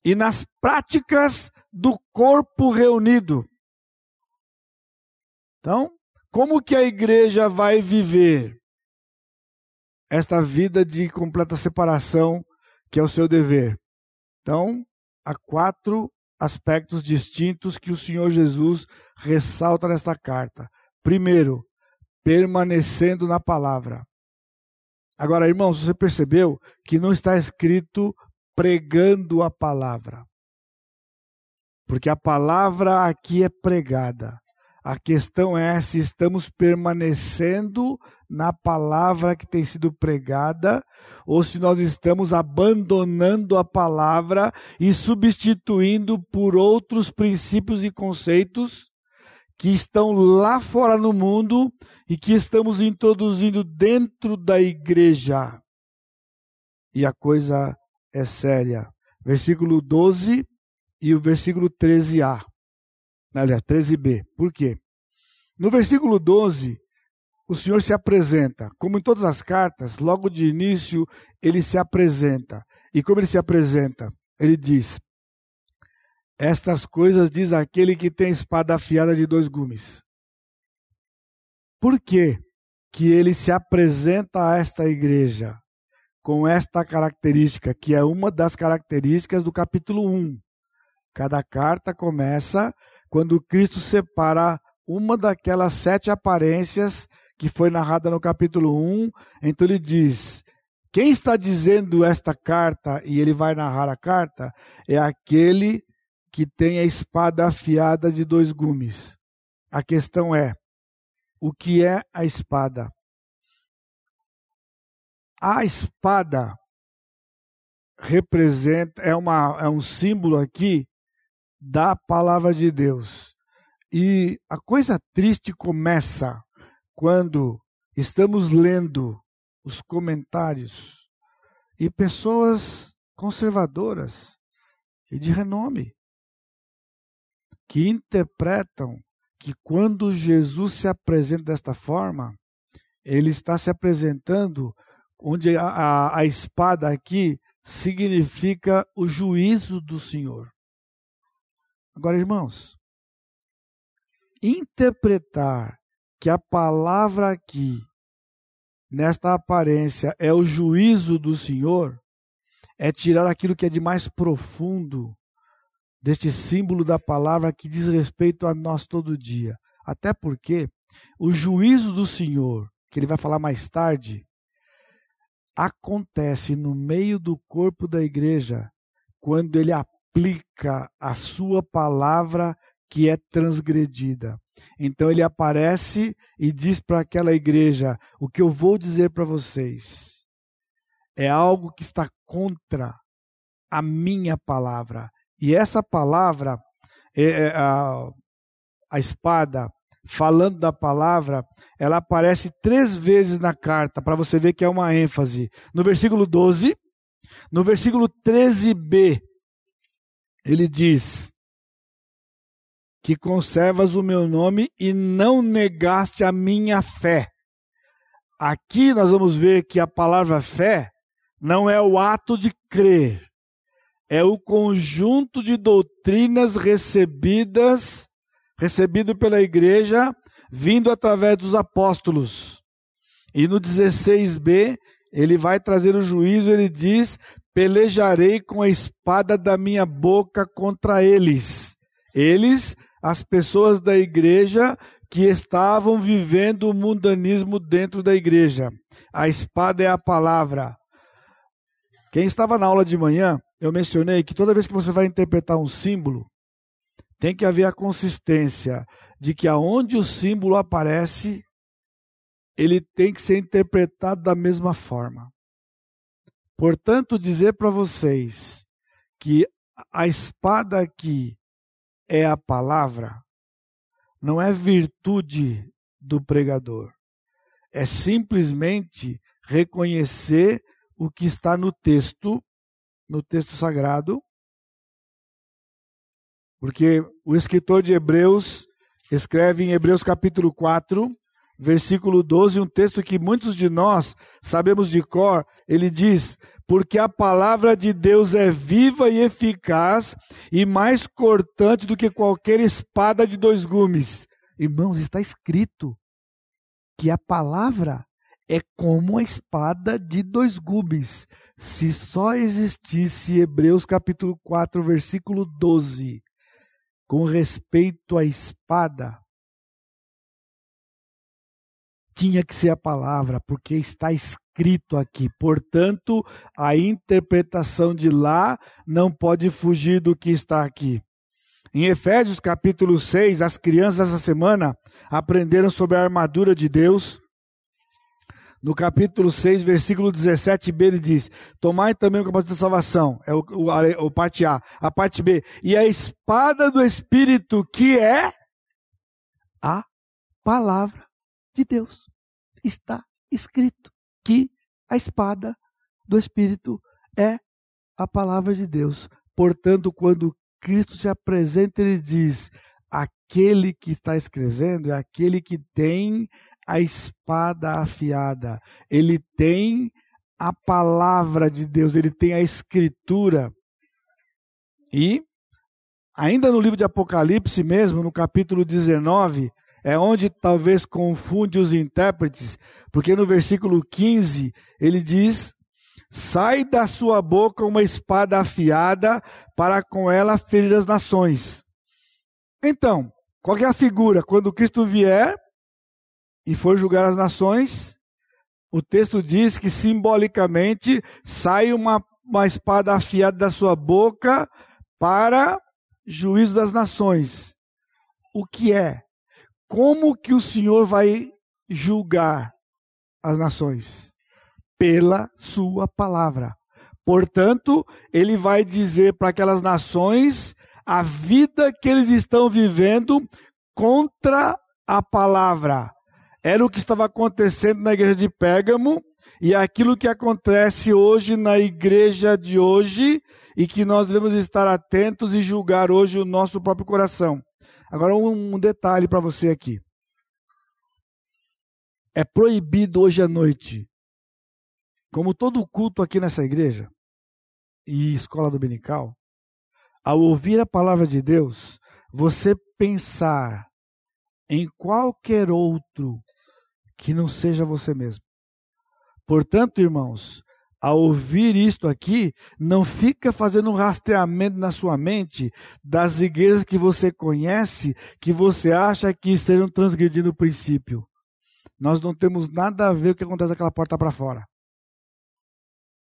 e nas práticas do corpo reunido. Então, como que a igreja vai viver esta vida de completa separação que é o seu dever? Então, há quatro aspectos distintos que o Senhor Jesus ressalta nesta carta. Primeiro, permanecendo na palavra. Agora, irmãos, você percebeu que não está escrito pregando a palavra. Porque a palavra aqui é pregada. A questão é se estamos permanecendo na palavra que tem sido pregada ou se nós estamos abandonando a palavra e substituindo por outros princípios e conceitos que estão lá fora no mundo e que estamos introduzindo dentro da igreja. E a coisa é séria. Versículo 12 e o versículo 13a. Aliás, 13b. Por quê? No versículo 12, o Senhor se apresenta. Como em todas as cartas, logo de início, ele se apresenta. E como ele se apresenta? Ele diz: estas coisas diz aquele que tem espada afiada de dois gumes. Por que que ele se apresenta a esta igreja com esta característica, que é uma das características do capítulo 1? Cada carta começa quando Cristo separa uma daquelas sete aparências que foi narrada no capítulo 1. Então ele diz: quem está dizendo esta carta, e ele vai narrar a carta, é aquele que tem a espada afiada de dois gumes. A questão é: o que é a espada? A espada representa, é, uma, é um símbolo aqui da palavra de Deus. E a coisa triste começa quando estamos lendo os comentários e pessoas conservadoras e de renome que interpretam que quando Jesus se apresenta desta forma, ele está se apresentando onde a, a, a espada aqui significa o juízo do Senhor. Agora, irmãos, interpretar que a palavra aqui, nesta aparência, é o juízo do Senhor, é tirar aquilo que é de mais profundo deste símbolo da palavra que diz respeito a nós todo dia. Até porque o juízo do Senhor, que ele vai falar mais tarde, acontece no meio do corpo da igreja quando ele aplica a sua palavra que é transgredida. Então ele aparece e diz para aquela igreja: o que eu vou dizer para vocês é algo que está contra a minha palavra. E essa palavra, é, é, a, a espada, falando da palavra, ela aparece três vezes na carta, para você ver que é uma ênfase. No versículo 12, no versículo 13b, ele diz: Que conservas o meu nome e não negaste a minha fé. Aqui nós vamos ver que a palavra fé não é o ato de crer, é o conjunto de doutrinas recebidas, recebido pela igreja, vindo através dos apóstolos. E no 16b, ele vai trazer o juízo, ele diz: pelejarei com a espada da minha boca contra eles. Eles, as pessoas da igreja que estavam vivendo o mundanismo dentro da igreja. A espada é a palavra. Quem estava na aula de manhã, eu mencionei que toda vez que você vai interpretar um símbolo, tem que haver a consistência de que aonde o símbolo aparece, ele tem que ser interpretado da mesma forma. Portanto, dizer para vocês que a espada aqui é a palavra, não é virtude do pregador. É simplesmente reconhecer o que está no texto, no texto sagrado, porque o escritor de Hebreus escreve em Hebreus capítulo 4, versículo 12, um texto que muitos de nós sabemos de cor, ele diz: Porque a palavra de Deus é viva e eficaz e mais cortante do que qualquer espada de dois gumes. Irmãos, está escrito que a palavra é como a espada de dois gumes. Se só existisse Hebreus capítulo 4, versículo 12, com respeito à espada, tinha que ser a palavra, porque está escrito aqui. Portanto, a interpretação de lá não pode fugir do que está aqui. Em Efésios capítulo 6, as crianças essa semana aprenderam sobre a armadura de Deus. No capítulo 6, versículo 17b, ele diz: Tomai também o capacete da salvação, é o, o, o parte A. A parte B, e a espada do Espírito, que é a palavra de Deus. Está escrito que a espada do Espírito é a palavra de Deus. Portanto, quando Cristo se apresenta, ele diz: aquele que está escrevendo é aquele que tem a espada afiada, ele tem a palavra de Deus, ele tem a escritura. E, ainda no livro de Apocalipse mesmo, no capítulo 19, é onde talvez confunde os intérpretes, porque no versículo 15 ele diz: Sai da sua boca uma espada afiada para com ela ferir as nações. Então, qual é a figura? Quando Cristo vier e for julgar as nações, o texto diz que simbolicamente sai uma, uma espada afiada da sua boca para juízo das nações. O que é? Como que o Senhor vai julgar as nações? Pela sua palavra. Portanto, ele vai dizer para aquelas nações a vida que eles estão vivendo contra a palavra. Era o que estava acontecendo na igreja de Pérgamo e é aquilo que acontece hoje na igreja de hoje e que nós devemos estar atentos e julgar hoje o nosso próprio coração. Agora, um detalhe para você aqui. É proibido hoje à noite, como todo culto aqui nessa igreja e escola dominical, ao ouvir a palavra de Deus, você pensar em qualquer outro que não seja você mesmo. Portanto, irmãos, ao ouvir isto aqui, não fica fazendo um rastreamento na sua mente das igrejas que você conhece, que você acha que estejam transgredindo o princípio. Nós não temos nada a ver o que acontece daquela porta para fora.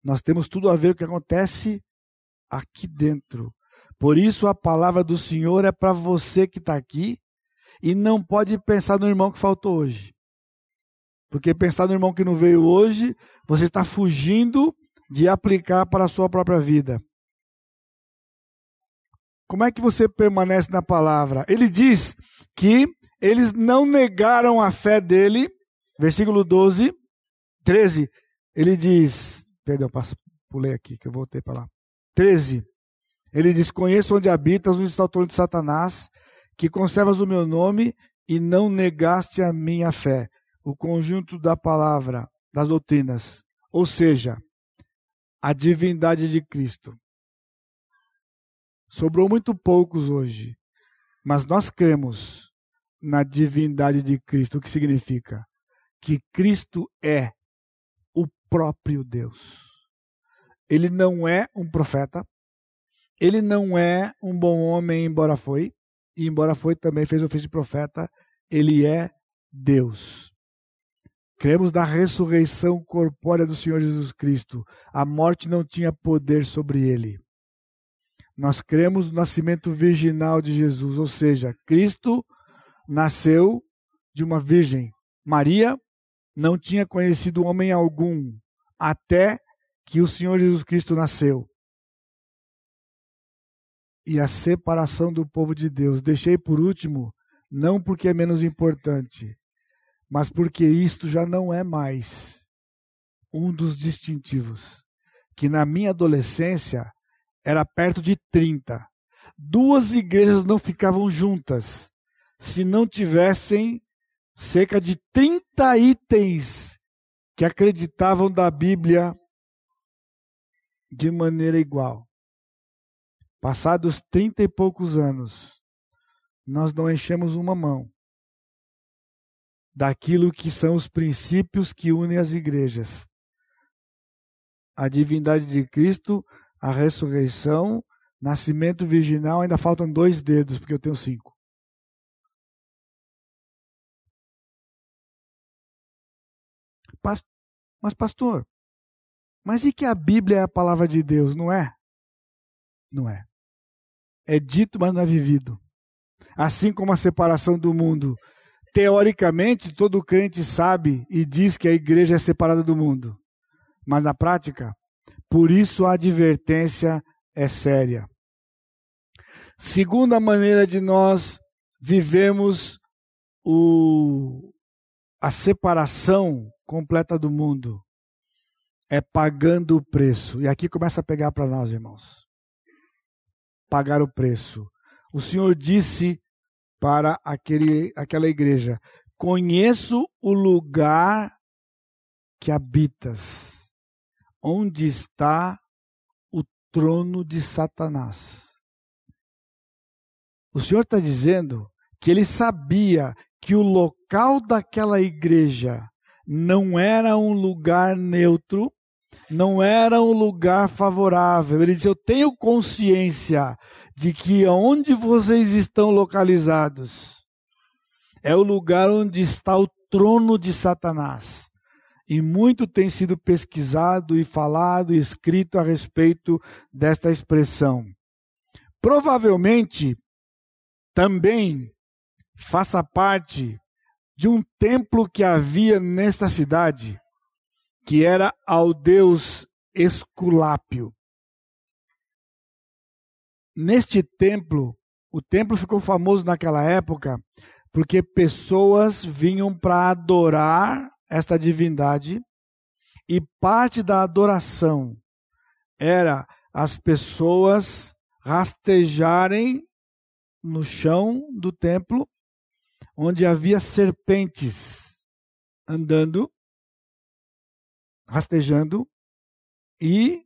Nós temos tudo a ver o que acontece aqui dentro. Por isso a palavra do Senhor é para você que está aqui e não pode pensar no irmão que faltou hoje. Porque pensar no irmão que não veio hoje, você está fugindo de aplicar para a sua própria vida. Como é que você permanece na palavra? Ele diz que eles não negaram a fé dele, versículo 12, 13. Ele diz, perdão, pulei aqui que eu voltei para lá. 13. Ele diz: Conheço onde habitas, onde está o trono de Satanás, que conservas o meu nome e não negaste a minha fé o conjunto da palavra, das doutrinas, ou seja, a divindade de Cristo. Sobrou muito poucos hoje, mas nós cremos na divindade de Cristo. O que significa? que Cristo é o próprio Deus. Ele não é um profeta, ele não é um bom homem, embora foi, e embora foi também fez ofício de profeta, ele é Deus. Cremos na ressurreição corpórea do Senhor Jesus Cristo. A morte não tinha poder sobre ele. Nós cremos no nascimento virginal de Jesus, ou seja, Cristo nasceu de uma virgem. Maria não tinha conhecido homem algum até que o Senhor Jesus Cristo nasceu. E a separação do povo de Deus. Deixei por último, não porque é menos importante, mas porque isto já não é mais um dos distintivos. Que na minha adolescência era perto de 30. Duas igrejas não ficavam juntas se não tivessem cerca de 30 itens que acreditavam da Bíblia de maneira igual. Passados trinta e poucos anos, nós não enchemos uma mão daquilo que são os princípios que unem as igrejas. A divindade de Cristo, a ressurreição, nascimento virginal, ainda faltam dois dedos, porque eu tenho cinco. Mas, pastor, mas e que a Bíblia é a palavra de Deus, não é? Não é. É dito, mas não é vivido. Assim como a separação do mundo. Teoricamente, todo crente sabe e diz que a igreja é separada do mundo. Mas na prática, por isso a advertência é séria. Segunda maneira de nós vivemos o, a separação completa do mundo é pagando o preço. E aqui começa a pegar para nós, irmãos. Pagar o preço. O Senhor disse para aquele, aquela igreja: Conheço o lugar que habitas, onde está o trono de Satanás. O Senhor está dizendo que ele sabia que o local daquela igreja não era um lugar neutro, não era um lugar favorável. Ele disse: Eu tenho consciência de que onde vocês estão localizados é o lugar onde está o trono de Satanás. E muito tem sido pesquisado e falado e escrito a respeito desta expressão. Provavelmente também faça parte de um templo que havia nesta cidade, que era ao deus Esculápio. Neste templo, o templo ficou famoso naquela época porque pessoas vinham para adorar esta divindade e parte da adoração era as pessoas rastejarem no chão do templo, onde havia serpentes andando, rastejando, e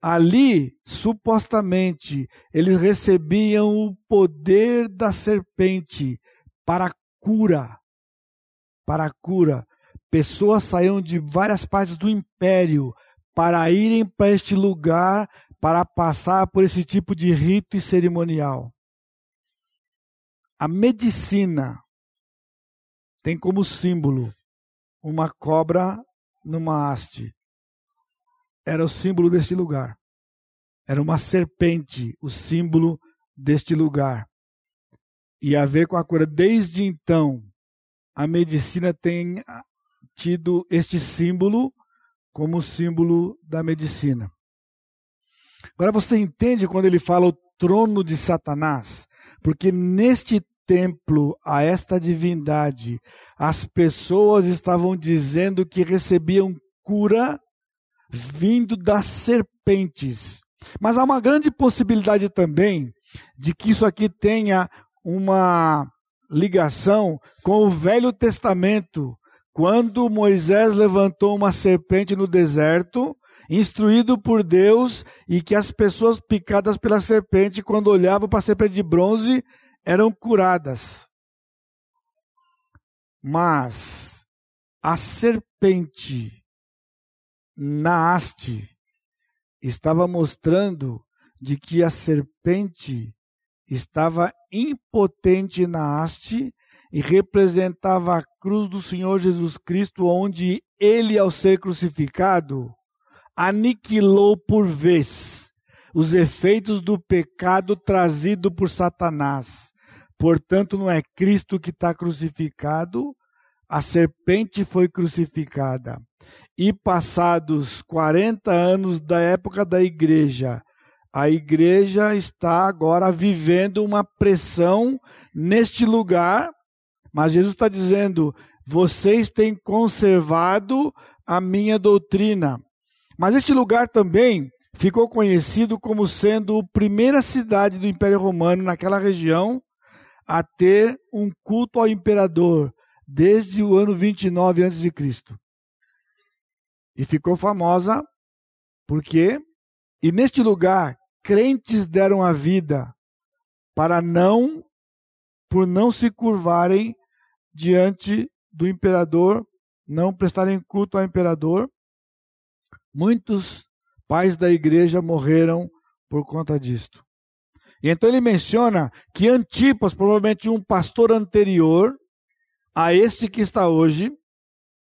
ali, supostamente, eles recebiam o poder da serpente para cura. Para cura. Pessoas saíam de várias partes do império para irem para este lugar para passar por esse tipo de rito e cerimonial. A medicina tem como símbolo uma cobra numa haste. Era o símbolo deste lugar. Era uma serpente, o símbolo deste lugar. E a ver com a cura. Desde então, a medicina tem tido este símbolo como símbolo da medicina. Agora você entende quando ele fala o trono de Satanás? Porque neste templo, a esta divindade, as pessoas estavam dizendo que recebiam cura vindo das serpentes. Mas há uma grande possibilidade também de que isso aqui tenha uma ligação com o Velho Testamento, quando Moisés levantou uma serpente no deserto instruído por Deus, e que as pessoas picadas pela serpente, quando olhavam para a serpente de bronze, eram curadas. Mas a serpente na haste estava mostrando de que a serpente estava impotente na haste e representava a cruz do Senhor Jesus Cristo, onde ele, ao ser crucificado, aniquilou por vez os efeitos do pecado trazido por Satanás. Portanto, não é Cristo que está crucificado, a serpente foi crucificada. E passados 40 anos da época da igreja, a igreja está agora vivendo uma pressão neste lugar, mas Jesus está dizendo: vocês têm conservado a minha doutrina. Mas este lugar também ficou conhecido como sendo a primeira cidade do Império Romano naquela região a ter um culto ao imperador desde o ano 29 a.C. E ficou famosa porque, e neste lugar, crentes deram a vida para não, por não se curvarem diante do imperador, não prestarem culto ao imperador. Muitos pais da igreja morreram por conta disto. E então ele menciona que Antipas, provavelmente um pastor anterior a este que está hoje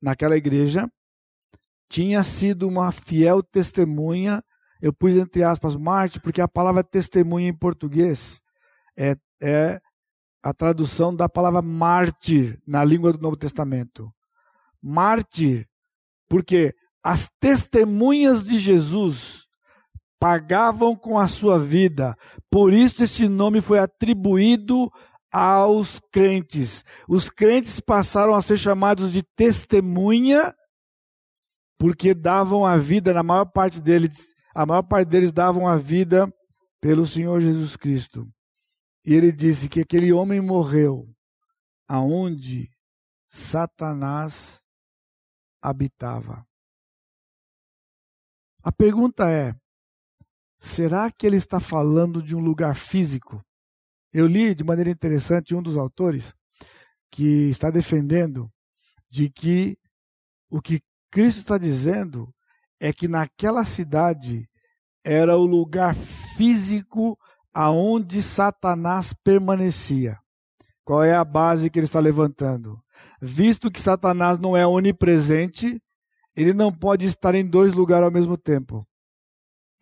naquela igreja, tinha sido uma fiel testemunha. Eu pus entre aspas Marte, porque a palavra testemunha em português é, é a tradução da palavra mártir na língua do Novo Testamento. Mártir, porque as testemunhas de Jesus pagavam com a sua vida. Por isso esse nome foi atribuído aos crentes. Os crentes passaram a ser chamados de testemunha porque davam a vida, na maior parte deles, a maior parte deles davam a vida pelo Senhor Jesus Cristo. E ele disse que aquele homem morreu aonde Satanás habitava. A pergunta é: será que ele está falando de um lugar físico? Eu li de maneira interessante um dos autores que está defendendo de que o que Cristo está dizendo é que naquela cidade era o lugar físico aonde Satanás permanecia. Qual é a base que ele está levantando? Visto que Satanás não é onipresente, ele não pode estar em dois lugares ao mesmo tempo.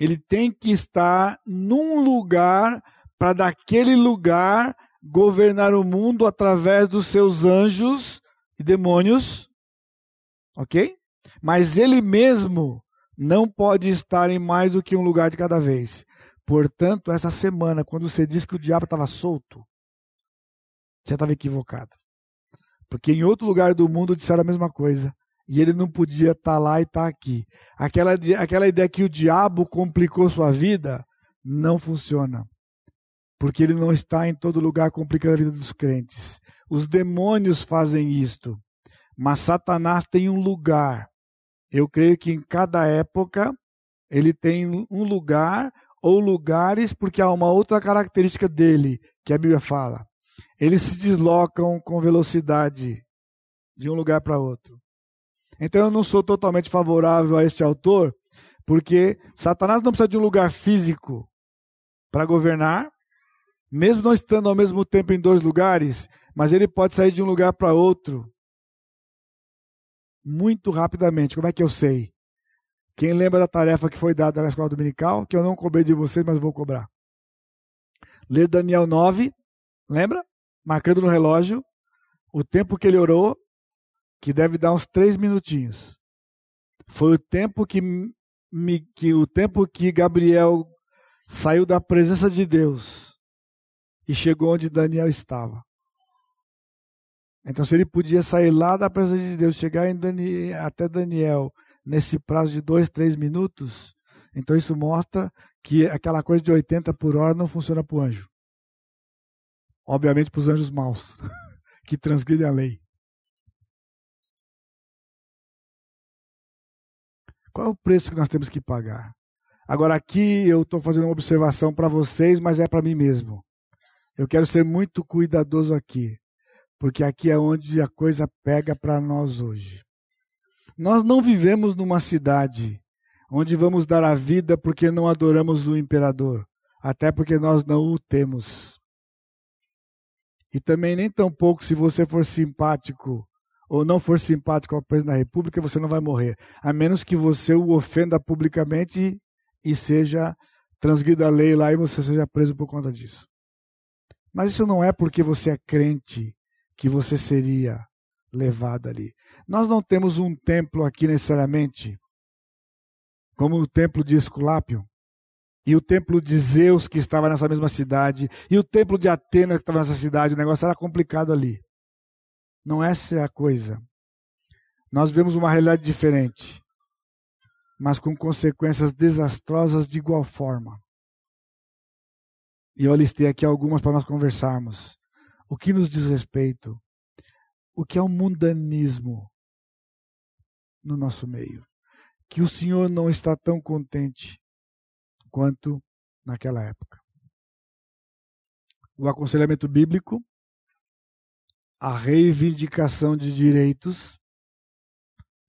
Ele tem que estar num lugar para daquele lugar governar o mundo através dos seus anjos e demônios. OK? Mas ele mesmo não pode estar em mais do que um lugar de cada vez. Portanto, essa semana, quando você disse que o diabo estava solto, você estava equivocado. Porque em outro lugar do mundo disseram a mesma coisa. E ele não podia estar lá e estar aqui. Aquela, aquela ideia que o diabo complicou sua vida não funciona. Porque ele não está em todo lugar complicando a vida dos crentes. Os demônios fazem isto. Mas Satanás tem um lugar eu creio que em cada época ele tem um lugar ou lugares, porque há uma outra característica dele que a Bíblia fala. Eles se deslocam com velocidade de um lugar para outro. Então eu não sou totalmente favorável a este autor, porque Satanás não precisa de um lugar físico para governar, mesmo não estando ao mesmo tempo em dois lugares, mas ele pode sair de um lugar para outro muito rapidamente. Como é que eu sei? Quem lembra da tarefa que foi dada na escola dominical, que eu não cobrei de vocês, mas vou cobrar. Ler Daniel 9, lembra? Marcando no relógio o tempo que ele orou, que deve dar uns três minutinhos. Foi o tempo que, me, que o tempo que Gabriel saiu da presença de Deus e chegou onde Daniel estava. Então, se ele podia sair lá da presença de Deus, chegar Daniel, até Daniel nesse prazo de dois, três minutos, então isso mostra que aquela coisa de 80 por hora não funciona para o anjo. Obviamente para os anjos maus, que transgridem a lei. Qual é o preço que nós temos que pagar? Agora, aqui eu estou fazendo uma observação para vocês, mas é para mim mesmo. Eu quero ser muito cuidadoso aqui porque aqui é onde a coisa pega para nós hoje. Nós não vivemos numa cidade onde vamos dar a vida porque não adoramos o imperador, até porque nós não o temos. E também nem tampouco se você for simpático ou não for simpático ao presidente da República, você não vai morrer, a menos que você o ofenda publicamente e seja transgrida a lei lá e você seja preso por conta disso. Mas isso não é porque você é crente que você seria levado ali. Nós não temos um templo aqui necessariamente, como o templo de Esculápio, e o templo de Zeus, que estava nessa mesma cidade, e o templo de Atenas, que estava nessa cidade, o negócio era complicado ali. Não essa é a coisa. Nós vemos uma realidade diferente, mas com consequências desastrosas de igual forma. E eu listei aqui algumas para nós conversarmos. O que nos diz respeito? O que é o mundanismo no nosso meio? Que o Senhor não está tão contente quanto naquela época. O aconselhamento bíblico, a reivindicação de direitos,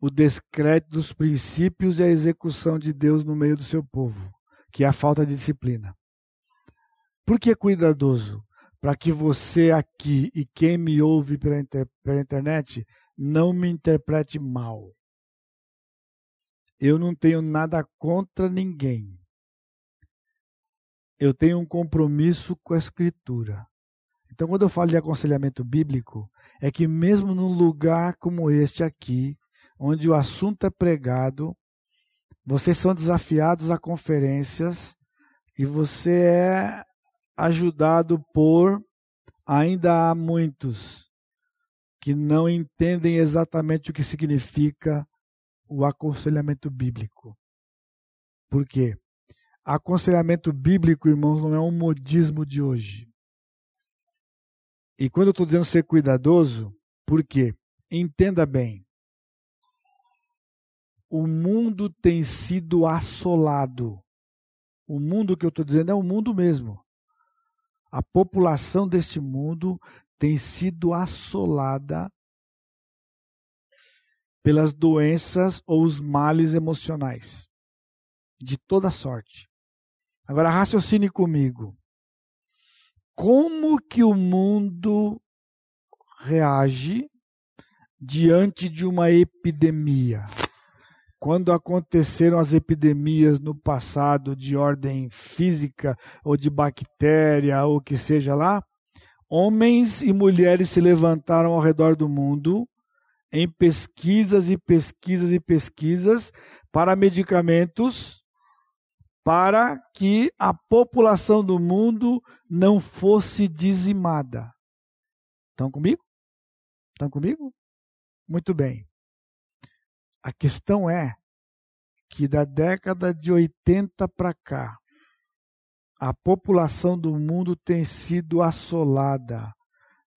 o descrédito dos princípios e a execução de Deus no meio do seu povo, que é a falta de disciplina. Por que cuidadoso? Para que você aqui e quem me ouve pela, inter pela internet não me interprete mal. Eu não tenho nada contra ninguém. Eu tenho um compromisso com a Escritura. Então, quando eu falo de aconselhamento bíblico, é que mesmo num lugar como este aqui, onde o assunto é pregado, vocês são desafiados a conferências e você é ajudado por ainda há muitos que não entendem exatamente o que significa o aconselhamento bíblico. Por quê? Aconselhamento bíblico, irmãos, não é um modismo de hoje. E quando eu estou dizendo ser cuidadoso, por quê? Entenda bem. O mundo tem sido assolado. O mundo que eu estou dizendo é o mundo mesmo a população deste mundo tem sido assolada pelas doenças ou os males emocionais de toda sorte. Agora raciocine comigo. Como que o mundo reage diante de uma epidemia? quando aconteceram as epidemias no passado de ordem física ou de bactéria ou que seja lá, homens e mulheres se levantaram ao redor do mundo em pesquisas e pesquisas e pesquisas para medicamentos para que a população do mundo não fosse dizimada. Estão comigo? Estão comigo? Muito bem. A questão é que da década de 80 para cá, a população do mundo tem sido assolada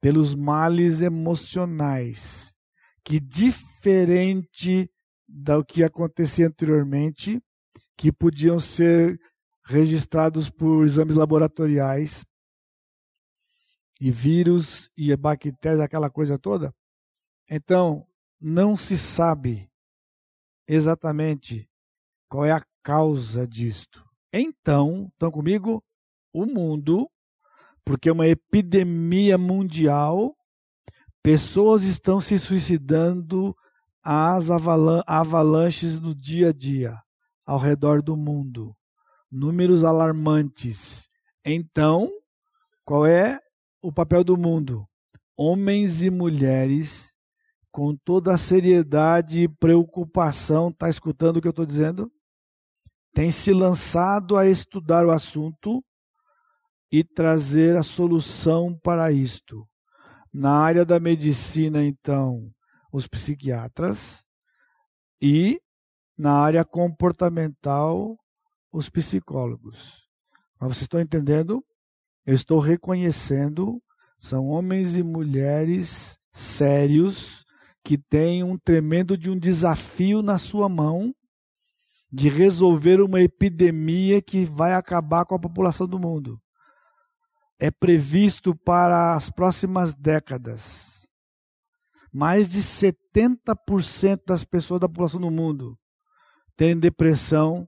pelos males emocionais, que diferente do que acontecia anteriormente, que podiam ser registrados por exames laboratoriais, e vírus e bactérias, aquela coisa toda. Então, não se sabe exatamente qual é a causa disto. Então, estão comigo? O mundo, porque é uma epidemia mundial, pessoas estão se suicidando às avalanches no dia a dia, ao redor do mundo. Números alarmantes. Então, qual é o papel do mundo? Homens e mulheres com toda a seriedade e preocupação, está escutando o que eu estou dizendo? Tem se lançado a estudar o assunto e trazer a solução para isto. Na área da medicina, então, os psiquiatras e na área comportamental, os psicólogos. Mas vocês estão entendendo? Eu estou reconhecendo, são homens e mulheres sérios que tem um tremendo de um desafio na sua mão de resolver uma epidemia que vai acabar com a população do mundo. É previsto para as próximas décadas. mais de 70% das pessoas da população do mundo têm depressão,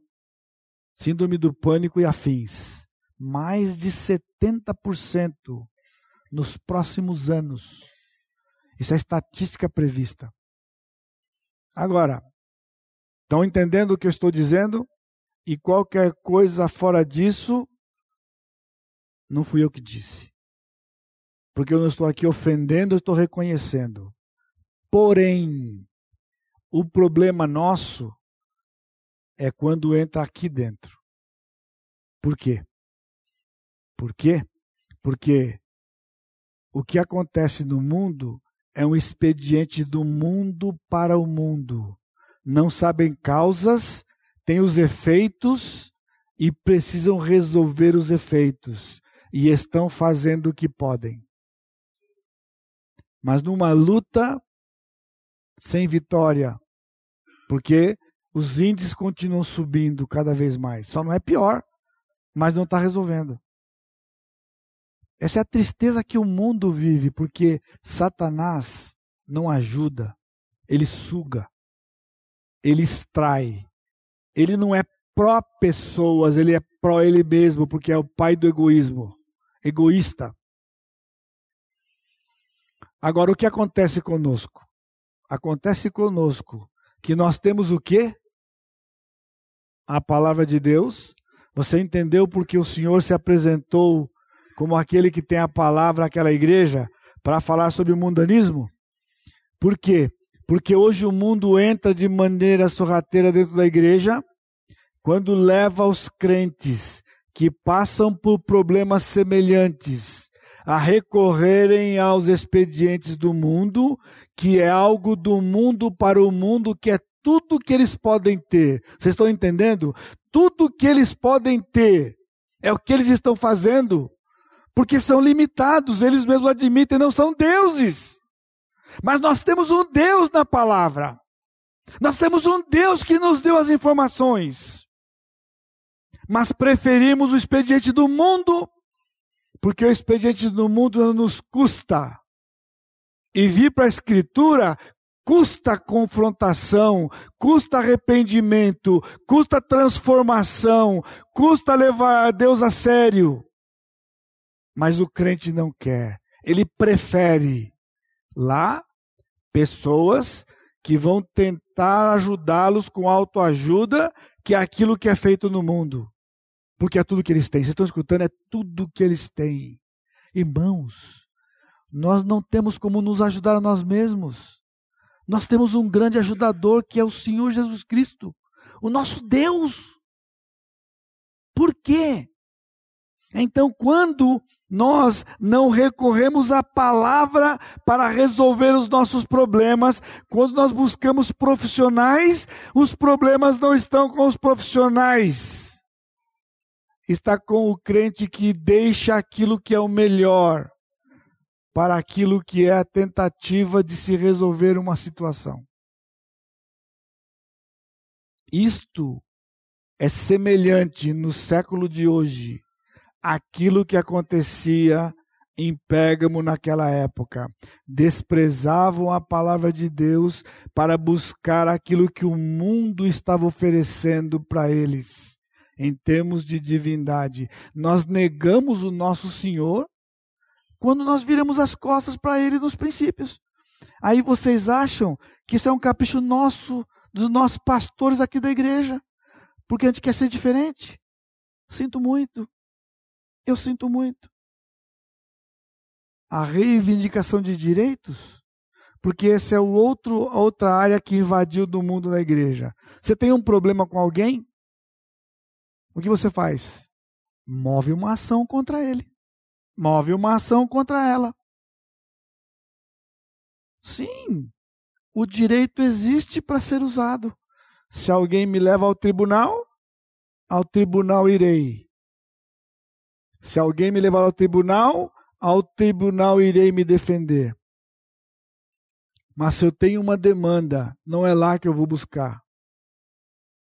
síndrome do pânico e afins. Mais de 70% nos próximos anos. Isso é estatística prevista. Agora, estão entendendo o que eu estou dizendo? E qualquer coisa fora disso, não fui eu que disse. Porque eu não estou aqui ofendendo, eu estou reconhecendo. Porém, o problema nosso é quando entra aqui dentro. Por quê? Por quê? Porque o que acontece no mundo é um expediente do mundo para o mundo. Não sabem causas, têm os efeitos e precisam resolver os efeitos. E estão fazendo o que podem. Mas numa luta sem vitória, porque os índices continuam subindo cada vez mais. Só não é pior, mas não está resolvendo. Essa é a tristeza que o mundo vive, porque Satanás não ajuda, ele suga, ele extrai. Ele não é pró-pessoas, ele é pró ele mesmo, porque é o pai do egoísmo, egoísta. Agora, o que acontece conosco? acontece conosco que nós temos o quê? A palavra de Deus. Você entendeu porque o Senhor se apresentou como aquele que tem a palavra àquela igreja para falar sobre o mundanismo? Por quê? Porque hoje o mundo entra de maneira sorrateira dentro da igreja quando leva os crentes que passam por problemas semelhantes a recorrerem aos expedientes do mundo, que é algo do mundo para o mundo, que é tudo que eles podem ter. Vocês estão entendendo? Tudo que eles podem ter é o que eles estão fazendo, porque são limitados, eles mesmos admitem, não são deuses. Mas nós temos um Deus na palavra. Nós temos um Deus que nos deu as informações. Mas preferimos o expediente do mundo porque o expediente do mundo nos custa. E vir para a Escritura custa confrontação, custa arrependimento, custa transformação, custa levar a Deus a sério. Mas o crente não quer. Ele prefere lá pessoas que vão tentar ajudá-los com autoajuda, que aquilo que é feito no mundo porque é tudo que eles têm. Vocês estão escutando? É tudo que eles têm. Irmãos, nós não temos como nos ajudar a nós mesmos. Nós temos um grande ajudador que é o Senhor Jesus Cristo, o nosso Deus. Por quê? Então, quando nós não recorremos à palavra para resolver os nossos problemas, quando nós buscamos profissionais, os problemas não estão com os profissionais está com o crente que deixa aquilo que é o melhor para aquilo que é a tentativa de se resolver uma situação. Isto é semelhante no século de hoje àquilo que acontecia em Pérgamo naquela época. Desprezavam a palavra de Deus para buscar aquilo que o mundo estava oferecendo para eles em termos de divindade. Nós negamos o nosso Senhor quando nós viramos as costas para Ele nos princípios. Aí vocês acham que isso é um capricho nosso, dos nossos pastores aqui da igreja, porque a gente quer ser diferente? Sinto muito. Eu sinto muito. A reivindicação de direitos, porque essa é o outro, outra área que invadiu do mundo na igreja. Você tem um problema com alguém? O que você faz? Move uma ação contra ele. Move uma ação contra ela. Sim, o direito existe para ser usado. Se alguém me leva ao tribunal, ao tribunal irei. Se alguém me levar ao tribunal, ao tribunal irei me defender. Mas se eu tenho uma demanda, não é lá que eu vou buscar.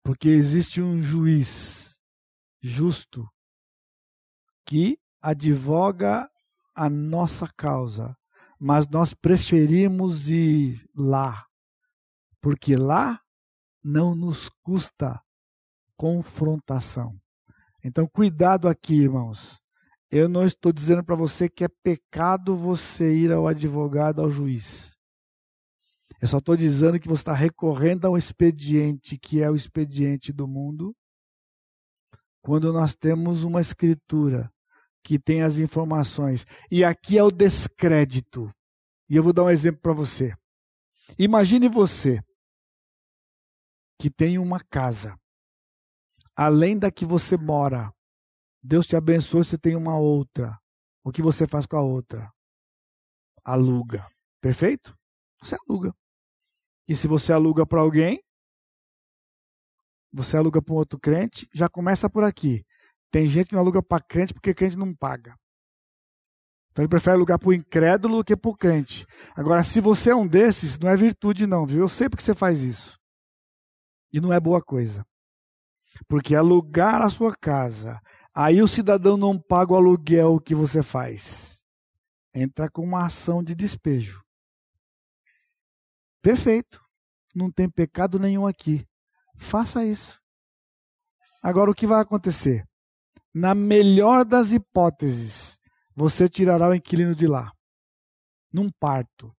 Porque existe um juiz justo que advoga a nossa causa. mas nós preferimos ir lá, porque lá não nos custa confrontação. Então, cuidado aqui, irmãos. Eu não estou dizendo para você que é pecado você ir ao advogado, ao juiz. Eu só estou dizendo que você está recorrendo a um expediente que é o expediente do mundo, quando nós temos uma escritura que tem as informações. E aqui é o descrédito. E eu vou dar um exemplo para você. Imagine você que tem uma casa, além da que você mora. Deus te abençoe, você tem uma outra. O que você faz com a outra? Aluga. Perfeito? Você aluga. E se você aluga para alguém, você aluga para um outro crente, já começa por aqui. Tem gente que não aluga para crente porque crente não paga. Então ele prefere alugar para o incrédulo do que para o crente. Agora, se você é um desses, não é virtude, não, viu? Eu sei porque você faz isso. E não é boa coisa. Porque alugar a sua casa, aí o cidadão não paga o aluguel que você faz. Entra com uma ação de despejo. Perfeito. Não tem pecado nenhum aqui. Faça isso. Agora, o que vai acontecer? Na melhor das hipóteses, você tirará o inquilino de lá. Num parto.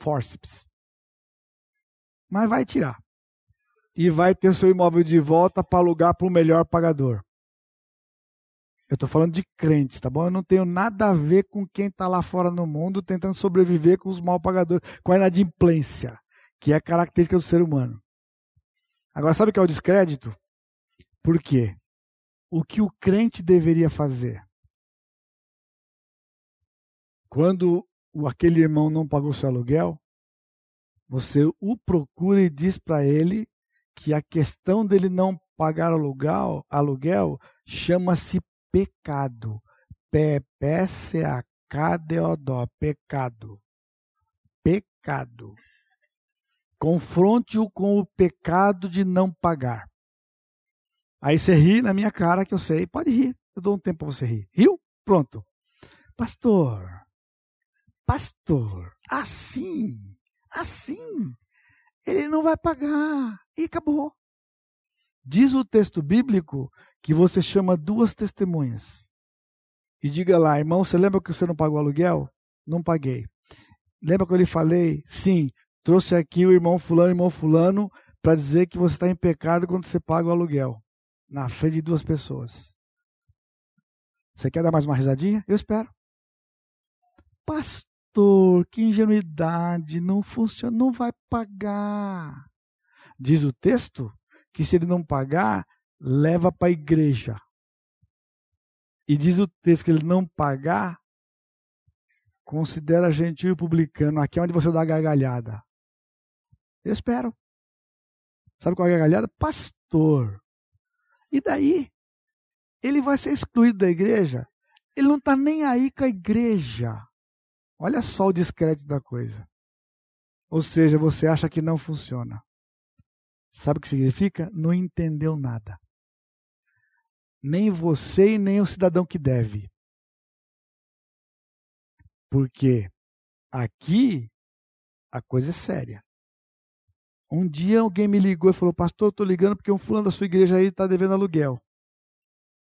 Forceps. Mas vai tirar. E vai ter o seu imóvel de volta para alugar para o melhor pagador. Eu estou falando de crentes, tá bom? Eu não tenho nada a ver com quem está lá fora no mundo tentando sobreviver com os mal pagadores, com a inadimplência, que é a característica do ser humano. Agora, sabe o que é o descrédito? Por quê? o que o crente deveria fazer. Quando aquele irmão não pagou seu aluguel, você o procura e diz para ele que a questão dele não pagar aluguel, aluguel chama-se pecado. P-P-C-A-K-D-O-D-O, pecado. Pecado. Confronte-o com o pecado de não pagar. Aí você ri na minha cara, que eu sei. Pode rir. Eu dou um tempo para você rir. Riu? Pronto. Pastor, pastor, assim, assim, ele não vai pagar. E acabou. Diz o texto bíblico que você chama duas testemunhas. E diga lá, irmão, você lembra que você não pagou aluguel? Não paguei. Lembra que eu lhe falei? Sim, trouxe aqui o irmão fulano, irmão fulano, para dizer que você está em pecado quando você paga o aluguel na frente de duas pessoas. Você quer dar mais uma risadinha? Eu espero. Pastor, que ingenuidade, não funciona, não vai pagar. Diz o texto que se ele não pagar, leva para a igreja. E diz o texto que ele não pagar, considera gentil e publicano. Aqui é onde você dá a gargalhada. Eu espero. Sabe qual é a gargalhada? Pastor, e daí? Ele vai ser excluído da igreja. Ele não está nem aí com a igreja. Olha só o descrédito da coisa. Ou seja, você acha que não funciona. Sabe o que significa? Não entendeu nada. Nem você e nem o cidadão que deve. Porque aqui a coisa é séria. Um dia alguém me ligou e falou: Pastor, estou ligando porque um fulano da sua igreja aí está devendo aluguel.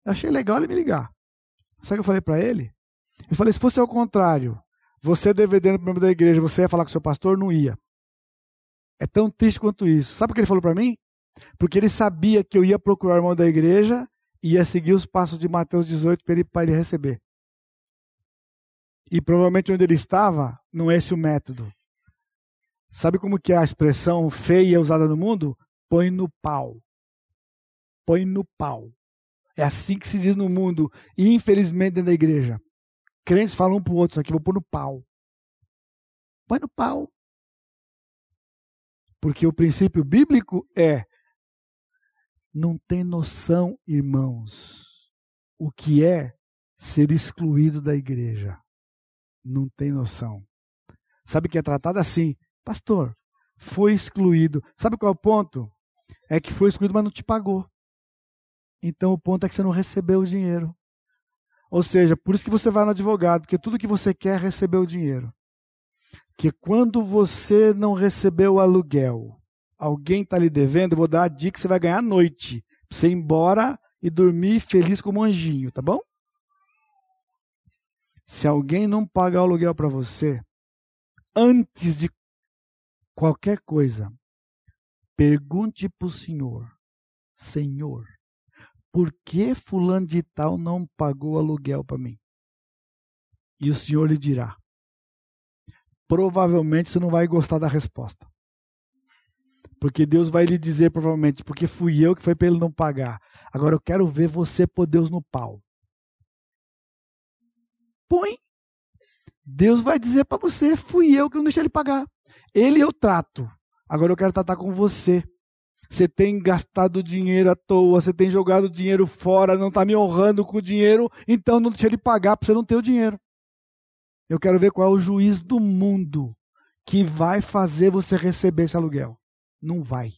Eu achei legal ele me ligar. Sabe o que eu falei para ele? Eu falei: se fosse ao contrário, você devendo para o membro da igreja, você ia falar com o seu pastor? Não ia. É tão triste quanto isso. Sabe o que ele falou para mim? Porque ele sabia que eu ia procurar o irmão da igreja e ia seguir os passos de Mateus 18 para ele, para ele receber. E provavelmente onde ele estava, não é esse o método. Sabe como que é a expressão feia usada no mundo? Põe no pau. Põe no pau. É assim que se diz no mundo, e infelizmente dentro da igreja. Crentes falam um para o outro, isso aqui vou pôr no pau. Põe no pau. Porque o princípio bíblico é não tem noção, irmãos, o que é ser excluído da igreja. Não tem noção. Sabe que é tratado assim? Pastor, foi excluído. Sabe qual é o ponto? É que foi excluído, mas não te pagou. Então o ponto é que você não recebeu o dinheiro. Ou seja, por isso que você vai no advogado, porque tudo que você quer é receber o dinheiro. que quando você não recebeu o aluguel, alguém está lhe devendo, eu vou dar a dica que você vai ganhar à noite. Pra você ir embora e dormir feliz como um anjinho, tá bom? Se alguém não pagar o aluguel para você, antes de qualquer coisa, pergunte para o Senhor: Senhor, por que fulano de tal não pagou aluguel para mim? E o Senhor lhe dirá: provavelmente você não vai gostar da resposta. Porque Deus vai lhe dizer, provavelmente, porque fui eu que foi para ele não pagar. Agora eu quero ver você pôr Deus no pau. Põe. Deus vai dizer para você, fui eu que não deixei ele pagar. Ele eu trato. Agora eu quero tratar com você. Você tem gastado dinheiro à toa, você tem jogado dinheiro fora, não está me honrando com o dinheiro, então não deixa ele pagar para você não ter o dinheiro. Eu quero ver qual é o juiz do mundo que vai fazer você receber esse aluguel. Não vai.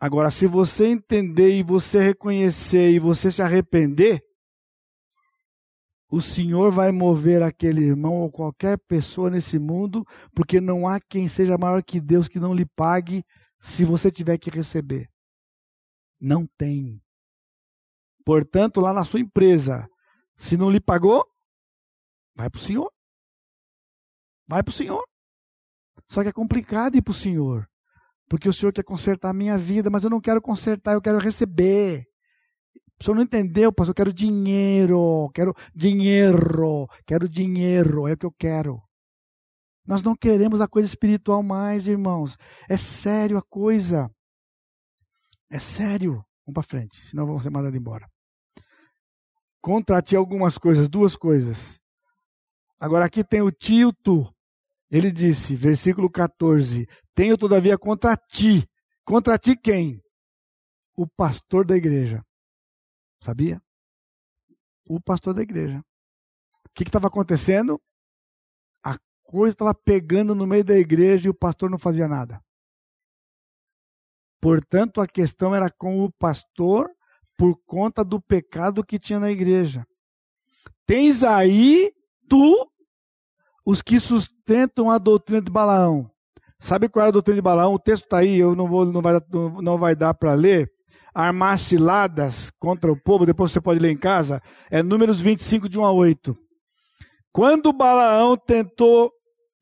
Agora, se você entender e você reconhecer e você se arrepender, o Senhor vai mover aquele irmão ou qualquer pessoa nesse mundo, porque não há quem seja maior que Deus que não lhe pague se você tiver que receber. Não tem. Portanto, lá na sua empresa, se não lhe pagou, Vai para o Senhor. Vai para o Senhor. Só que é complicado ir para o Senhor. Porque o Senhor quer consertar a minha vida, mas eu não quero consertar, eu quero receber. Senhor não entendeu, pastor? Eu quero dinheiro, quero dinheiro, quero dinheiro, é o que eu quero. Nós não queremos a coisa espiritual mais, irmãos. É sério a coisa. É sério. Vamos para frente, senão vamos ser mandados embora. Contrate algumas coisas, duas coisas. Agora aqui tem o tio tu. Ele disse, versículo 14: Tenho todavia contra ti. Contra ti quem? O pastor da igreja. Sabia? O pastor da igreja. O que estava acontecendo? A coisa estava pegando no meio da igreja e o pastor não fazia nada. Portanto, a questão era com o pastor por conta do pecado que tinha na igreja. Tens aí tu os que sustentam a doutrina de Balaão. Sabe qual era a doutrina de Balaão? O texto está aí, eu não, vou, não, vai, não vai dar para ler. Armar ciladas contra o povo, depois você pode ler em casa. É Números 25, de 1 a 8. Quando Balaão tentou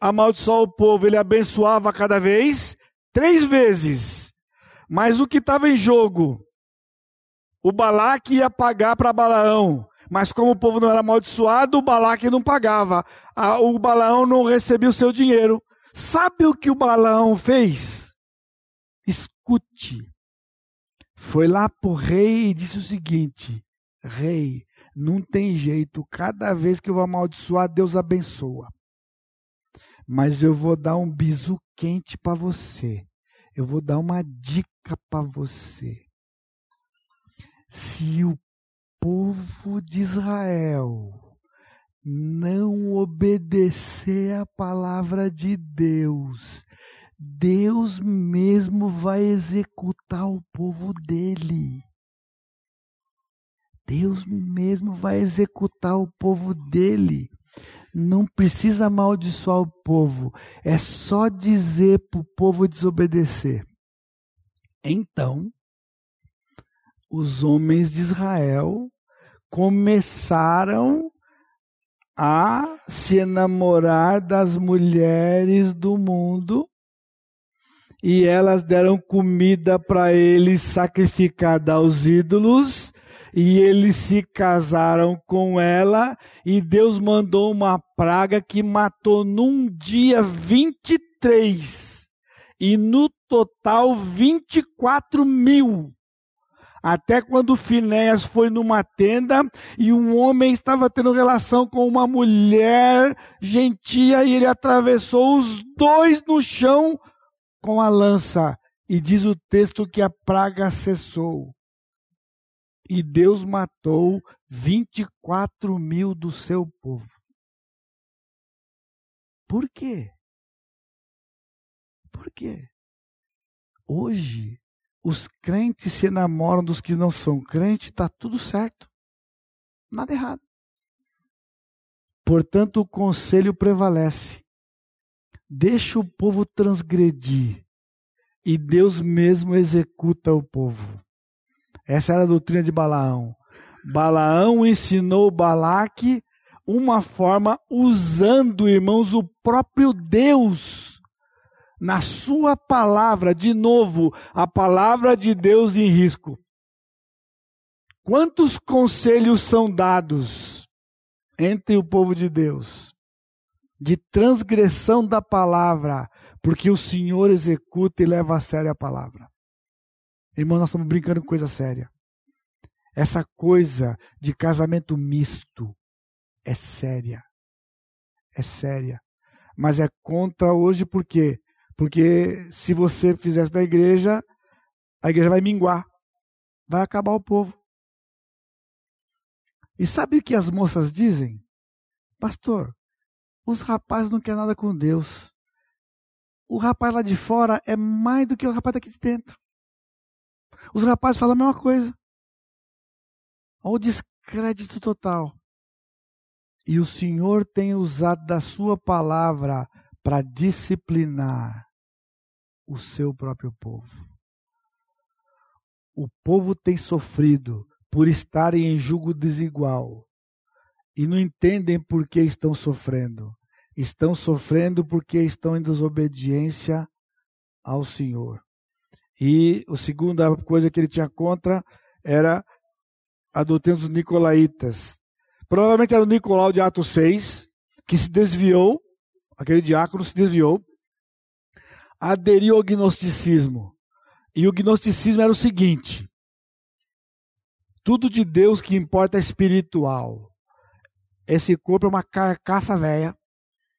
amaldiçoar o povo, ele abençoava cada vez, três vezes. Mas o que estava em jogo? O Balaque ia pagar para Balaão. Mas como o povo não era amaldiçoado, o Balaque não pagava. O Balaão não recebia o seu dinheiro. Sabe o que o Balaão fez? Escute. Foi lá para o rei e disse o seguinte: Rei, não tem jeito, cada vez que eu vou amaldiçoar, Deus abençoa. Mas eu vou dar um bisu quente para você. Eu vou dar uma dica para você. Se o povo de Israel não obedecer a palavra de Deus, Deus mesmo vai executar o povo dele. Deus mesmo vai executar o povo dele. Não precisa amaldiçoar o povo, é só dizer para o povo desobedecer. Então, os homens de Israel começaram a se enamorar das mulheres do mundo e elas deram comida para eles sacrificada aos ídolos e eles se casaram com ela e Deus mandou uma praga que matou num dia 23 e no total 24 mil. Até quando Finéas foi numa tenda e um homem estava tendo relação com uma mulher gentia e ele atravessou os dois no chão com a lança. E diz o texto que a praga cessou. E Deus matou 24 mil do seu povo. Por quê? Por quê? Hoje, os crentes se enamoram dos que não são crentes, está tudo certo. Nada errado. Portanto, o conselho prevalece. Deixa o povo transgredir e Deus mesmo executa o povo. Essa era a doutrina de Balaão. Balaão ensinou Balaque uma forma usando, irmãos, o próprio Deus na sua palavra, de novo, a palavra de Deus em risco. Quantos conselhos são dados entre o povo de Deus de transgressão da palavra, porque o Senhor executa e leva a sério a palavra? Irmão, nós estamos brincando com coisa séria. Essa coisa de casamento misto é séria. É séria. Mas é contra hoje por quê? Porque se você fizesse da igreja, a igreja vai minguar. Vai acabar o povo. E sabe o que as moças dizem? Pastor, os rapazes não querem nada com Deus. O rapaz lá de fora é mais do que o rapaz daqui de dentro. Os rapazes falam a mesma coisa. Olha o descrédito total. E o Senhor tem usado da sua palavra para disciplinar o seu próprio povo. O povo tem sofrido por estarem em julgo desigual e não entendem por que estão sofrendo. Estão sofrendo porque estão em desobediência ao Senhor. E a segunda coisa que ele tinha contra era a doutrina dos nicolaítas. Provavelmente era o Nicolau de Atos 6, que se desviou aquele diácono se desviou, aderiu ao gnosticismo. E o gnosticismo era o seguinte: tudo de Deus que importa é espiritual. Esse corpo é uma carcaça velha.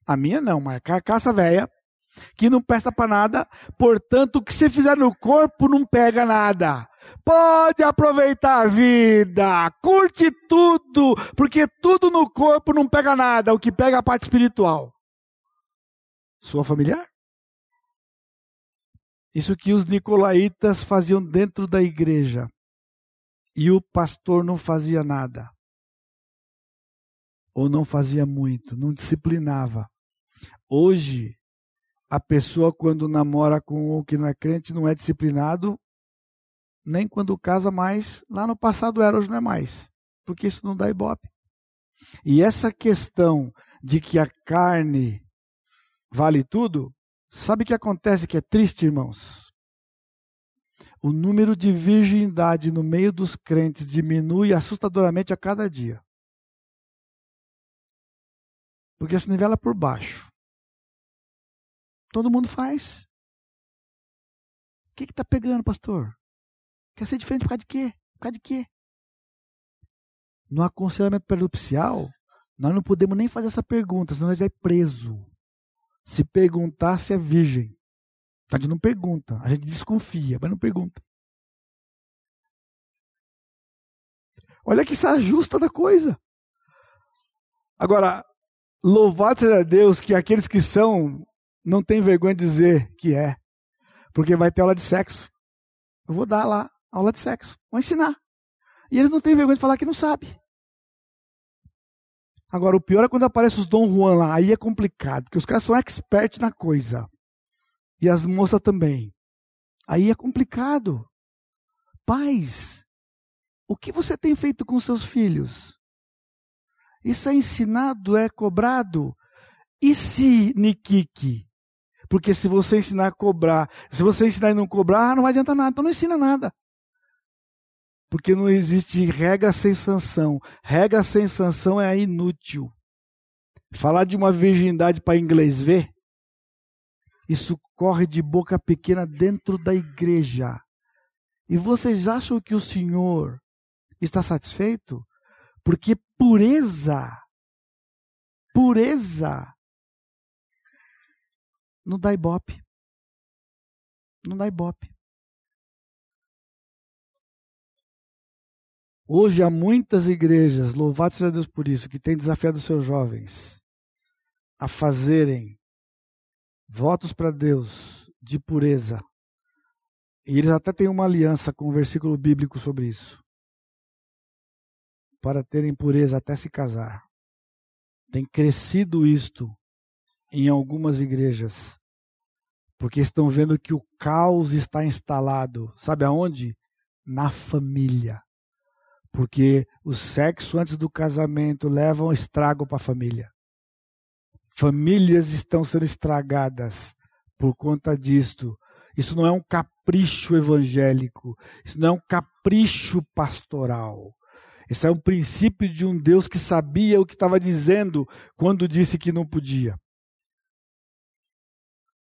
A minha não, mas é carcaça velha que não presta para nada, portanto, o que você fizer no corpo não pega nada. Pode aproveitar a vida, curte tudo, porque tudo no corpo não pega nada, o que pega é a parte espiritual sua familiar. Isso que os nicolaítas faziam dentro da igreja. E o pastor não fazia nada. Ou não fazia muito, não disciplinava. Hoje, a pessoa, quando namora com o que não é crente, não é disciplinado, nem quando casa mais. Lá no passado era, hoje não é mais. Porque isso não dá ibope. E essa questão de que a carne vale tudo, sabe o que acontece que é triste, irmãos? O número de virgindade no meio dos crentes diminui assustadoramente a cada dia. Porque se nivela por baixo. Todo mundo faz. O que está pegando, pastor? Quer ser diferente por causa de quê? Por causa de quê? No aconselhamento prenupcial, nós não podemos nem fazer essa pergunta, senão nós vai preso. Se perguntar se é virgem. A gente não pergunta, a gente desconfia, mas não pergunta. Olha que isso ajusta da coisa. Agora, louvado seja Deus que aqueles que são não têm vergonha de dizer que é. Porque vai ter aula de sexo. Eu vou dar lá aula de sexo. Vou ensinar. E eles não têm vergonha de falar que não sabe. Agora, o pior é quando aparece os Dom Juan lá. Aí é complicado, porque os caras são experts na coisa. E as moças também. Aí é complicado. Pais, o que você tem feito com seus filhos? Isso é ensinado, é cobrado? E se Nikiki? Porque se você ensinar a cobrar, se você ensinar e não cobrar, não vai adiantar nada. Então não ensina nada. Porque não existe regra sem sanção. Regra sem sanção é inútil. Falar de uma virgindade para inglês ver, isso corre de boca pequena dentro da igreja. E vocês acham que o Senhor está satisfeito? Porque pureza, pureza, não dá ibope. Não dá ibope. Hoje há muitas igrejas, louvado seja Deus por isso, que têm desafiado seus jovens a fazerem votos para Deus de pureza. E eles até têm uma aliança com um versículo bíblico sobre isso. Para terem pureza até se casar. Tem crescido isto em algumas igrejas, porque estão vendo que o caos está instalado. Sabe aonde? Na família. Porque o sexo antes do casamento leva um estrago para a família. Famílias estão sendo estragadas por conta disto. Isso não é um capricho evangélico, isso não é um capricho pastoral. Esse é um princípio de um Deus que sabia o que estava dizendo quando disse que não podia.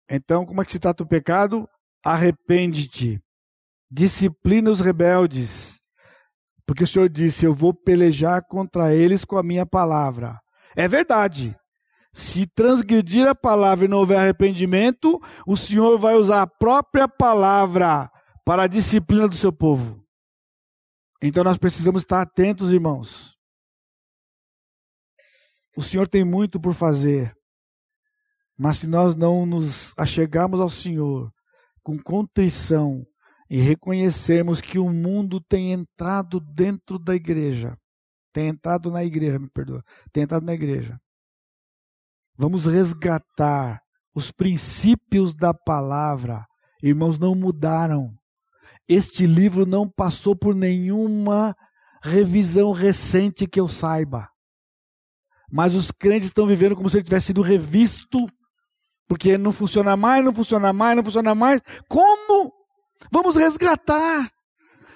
Então, como é que se trata o pecado? Arrepende-te. Disciplina os rebeldes. Porque o Senhor disse: Eu vou pelejar contra eles com a minha palavra. É verdade. Se transgredir a palavra e não houver arrependimento, o Senhor vai usar a própria palavra para a disciplina do seu povo. Então nós precisamos estar atentos, irmãos. O Senhor tem muito por fazer. Mas se nós não nos achegarmos ao Senhor com contrição e reconhecermos que o mundo tem entrado dentro da igreja, tem entrado na igreja, me perdoa, tem entrado na igreja. Vamos resgatar os princípios da palavra. Irmãos, não mudaram. Este livro não passou por nenhuma revisão recente que eu saiba. Mas os crentes estão vivendo como se ele tivesse sido revisto porque não funciona mais, não funciona mais, não funciona mais. Como? Vamos resgatar.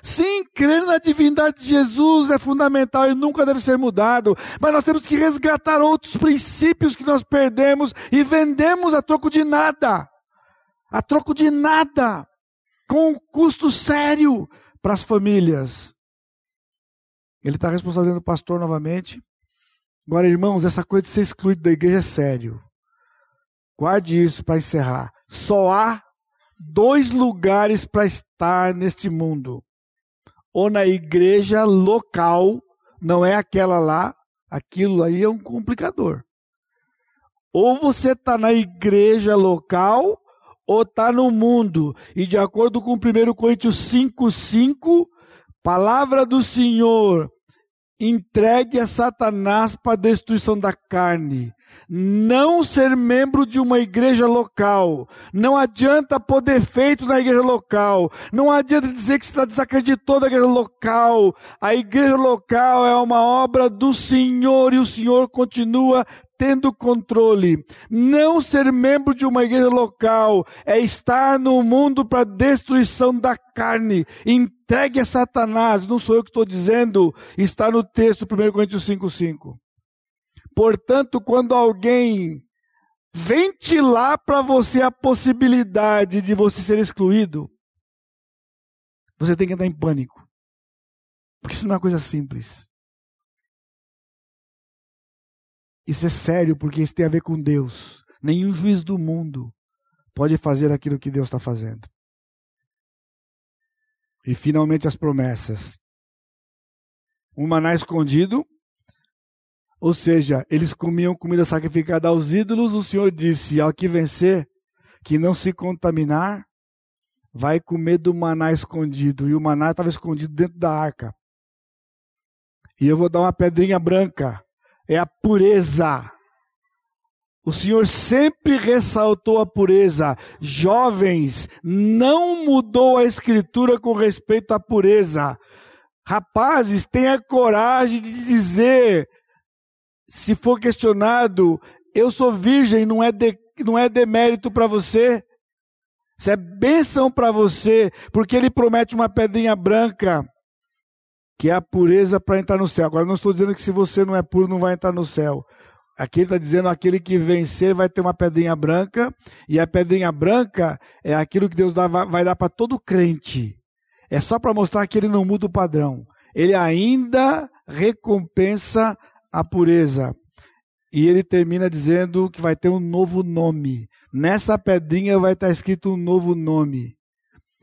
Sim, crer na divindade de Jesus é fundamental e nunca deve ser mudado, mas nós temos que resgatar outros princípios que nós perdemos e vendemos a troco de nada. A troco de nada, com um custo sério para as famílias. Ele está responsabilizando o pastor novamente. Agora, irmãos, essa coisa de ser excluído da igreja é sério. Guarde isso para encerrar. Só há dois lugares para estar neste mundo: ou na igreja local, não é aquela lá, aquilo aí é um complicador. Ou você está na igreja local, ou está no mundo. E de acordo com 1 Coríntios 5,5, palavra do Senhor, entregue a Satanás para a destruição da carne não ser membro de uma igreja local. Não adianta pôr defeito na igreja local. Não adianta dizer que você está desacreditou da igreja local. A igreja local é uma obra do Senhor e o Senhor continua tendo controle. Não ser membro de uma igreja local é estar no mundo para destruição da carne. Entregue a Satanás, não sou eu que estou dizendo, está no texto 1 Coríntios 5,5. Portanto, quando alguém ventilar para você a possibilidade de você ser excluído, você tem que entrar em pânico. Porque isso não é uma coisa simples. Isso é sério, porque isso tem a ver com Deus. Nenhum juiz do mundo pode fazer aquilo que Deus está fazendo. E finalmente as promessas. Um maná escondido ou seja, eles comiam comida sacrificada aos ídolos. O Senhor disse: ao que vencer, que não se contaminar, vai comer do maná escondido. E o maná estava escondido dentro da arca. E eu vou dar uma pedrinha branca. É a pureza. O Senhor sempre ressaltou a pureza. Jovens, não mudou a escritura com respeito à pureza. Rapazes, tenha coragem de dizer se for questionado, eu sou virgem, não é, de, não é demérito para você. Isso é bênção para você, porque ele promete uma pedrinha branca, que é a pureza para entrar no céu. Agora, não estou dizendo que se você não é puro, não vai entrar no céu. Aqui está dizendo aquele que vencer vai ter uma pedrinha branca, e a pedrinha branca é aquilo que Deus dá, vai dar para todo crente. É só para mostrar que ele não muda o padrão. Ele ainda recompensa a pureza. E ele termina dizendo que vai ter um novo nome. Nessa pedrinha vai estar escrito um novo nome.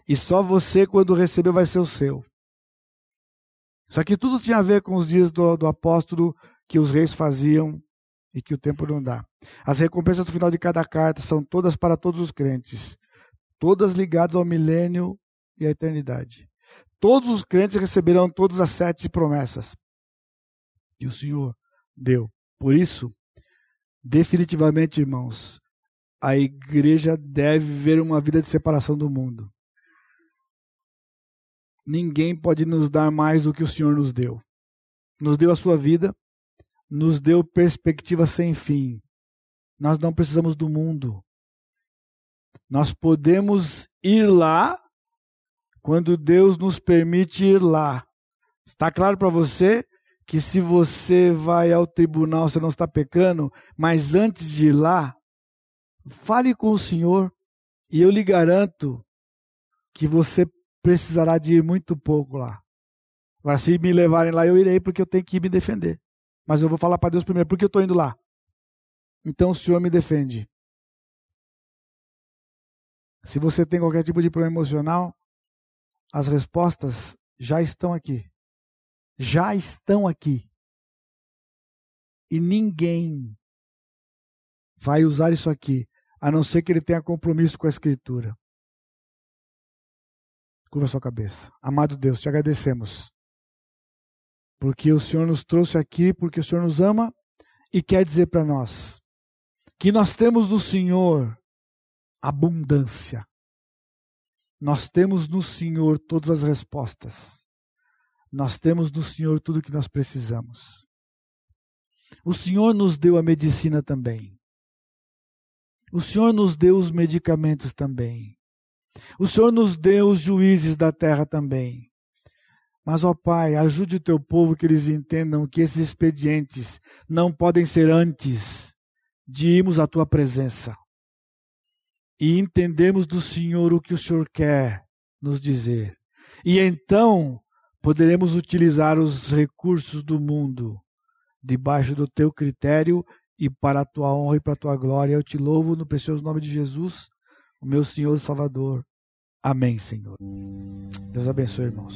E só você, quando receber, vai ser o seu. Isso aqui tudo tinha a ver com os dias do, do apóstolo que os reis faziam e que o tempo não dá. As recompensas do final de cada carta são todas para todos os crentes, todas ligadas ao milênio e à eternidade. Todos os crentes receberão todas as sete promessas. E o Senhor deu. Por isso, Definitivamente, irmãos, a igreja deve viver uma vida de separação do mundo. Ninguém pode nos dar mais do que o Senhor nos deu. Nos deu a sua vida, nos deu perspectiva sem fim. Nós não precisamos do mundo. Nós podemos ir lá quando Deus nos permite ir lá. Está claro para você que se você vai ao tribunal, você não está pecando, mas antes de ir lá, fale com o Senhor e eu lhe garanto que você precisará de ir muito pouco lá. Agora, se me levarem lá, eu irei porque eu tenho que me defender. Mas eu vou falar para Deus primeiro, porque eu estou indo lá. Então o Senhor me defende. Se você tem qualquer tipo de problema emocional, as respostas já estão aqui já estão aqui. E ninguém vai usar isso aqui, a não ser que ele tenha compromisso com a Escritura. Curva sua cabeça. Amado Deus, te agradecemos. Porque o Senhor nos trouxe aqui, porque o Senhor nos ama e quer dizer para nós que nós temos no Senhor abundância. Nós temos no Senhor todas as respostas. Nós temos no Senhor tudo o que nós precisamos. O Senhor nos deu a medicina também. O Senhor nos deu os medicamentos também. O Senhor nos deu os juízes da terra também. Mas, ó Pai, ajude o teu povo que eles entendam que esses expedientes não podem ser antes de irmos à tua presença e entendemos do Senhor o que o Senhor quer nos dizer. E então poderemos utilizar os recursos do mundo debaixo do teu critério e para a tua honra e para a tua glória. Eu te louvo no precioso nome de Jesus, o meu Senhor Salvador. Amém, Senhor. Deus abençoe, irmãos.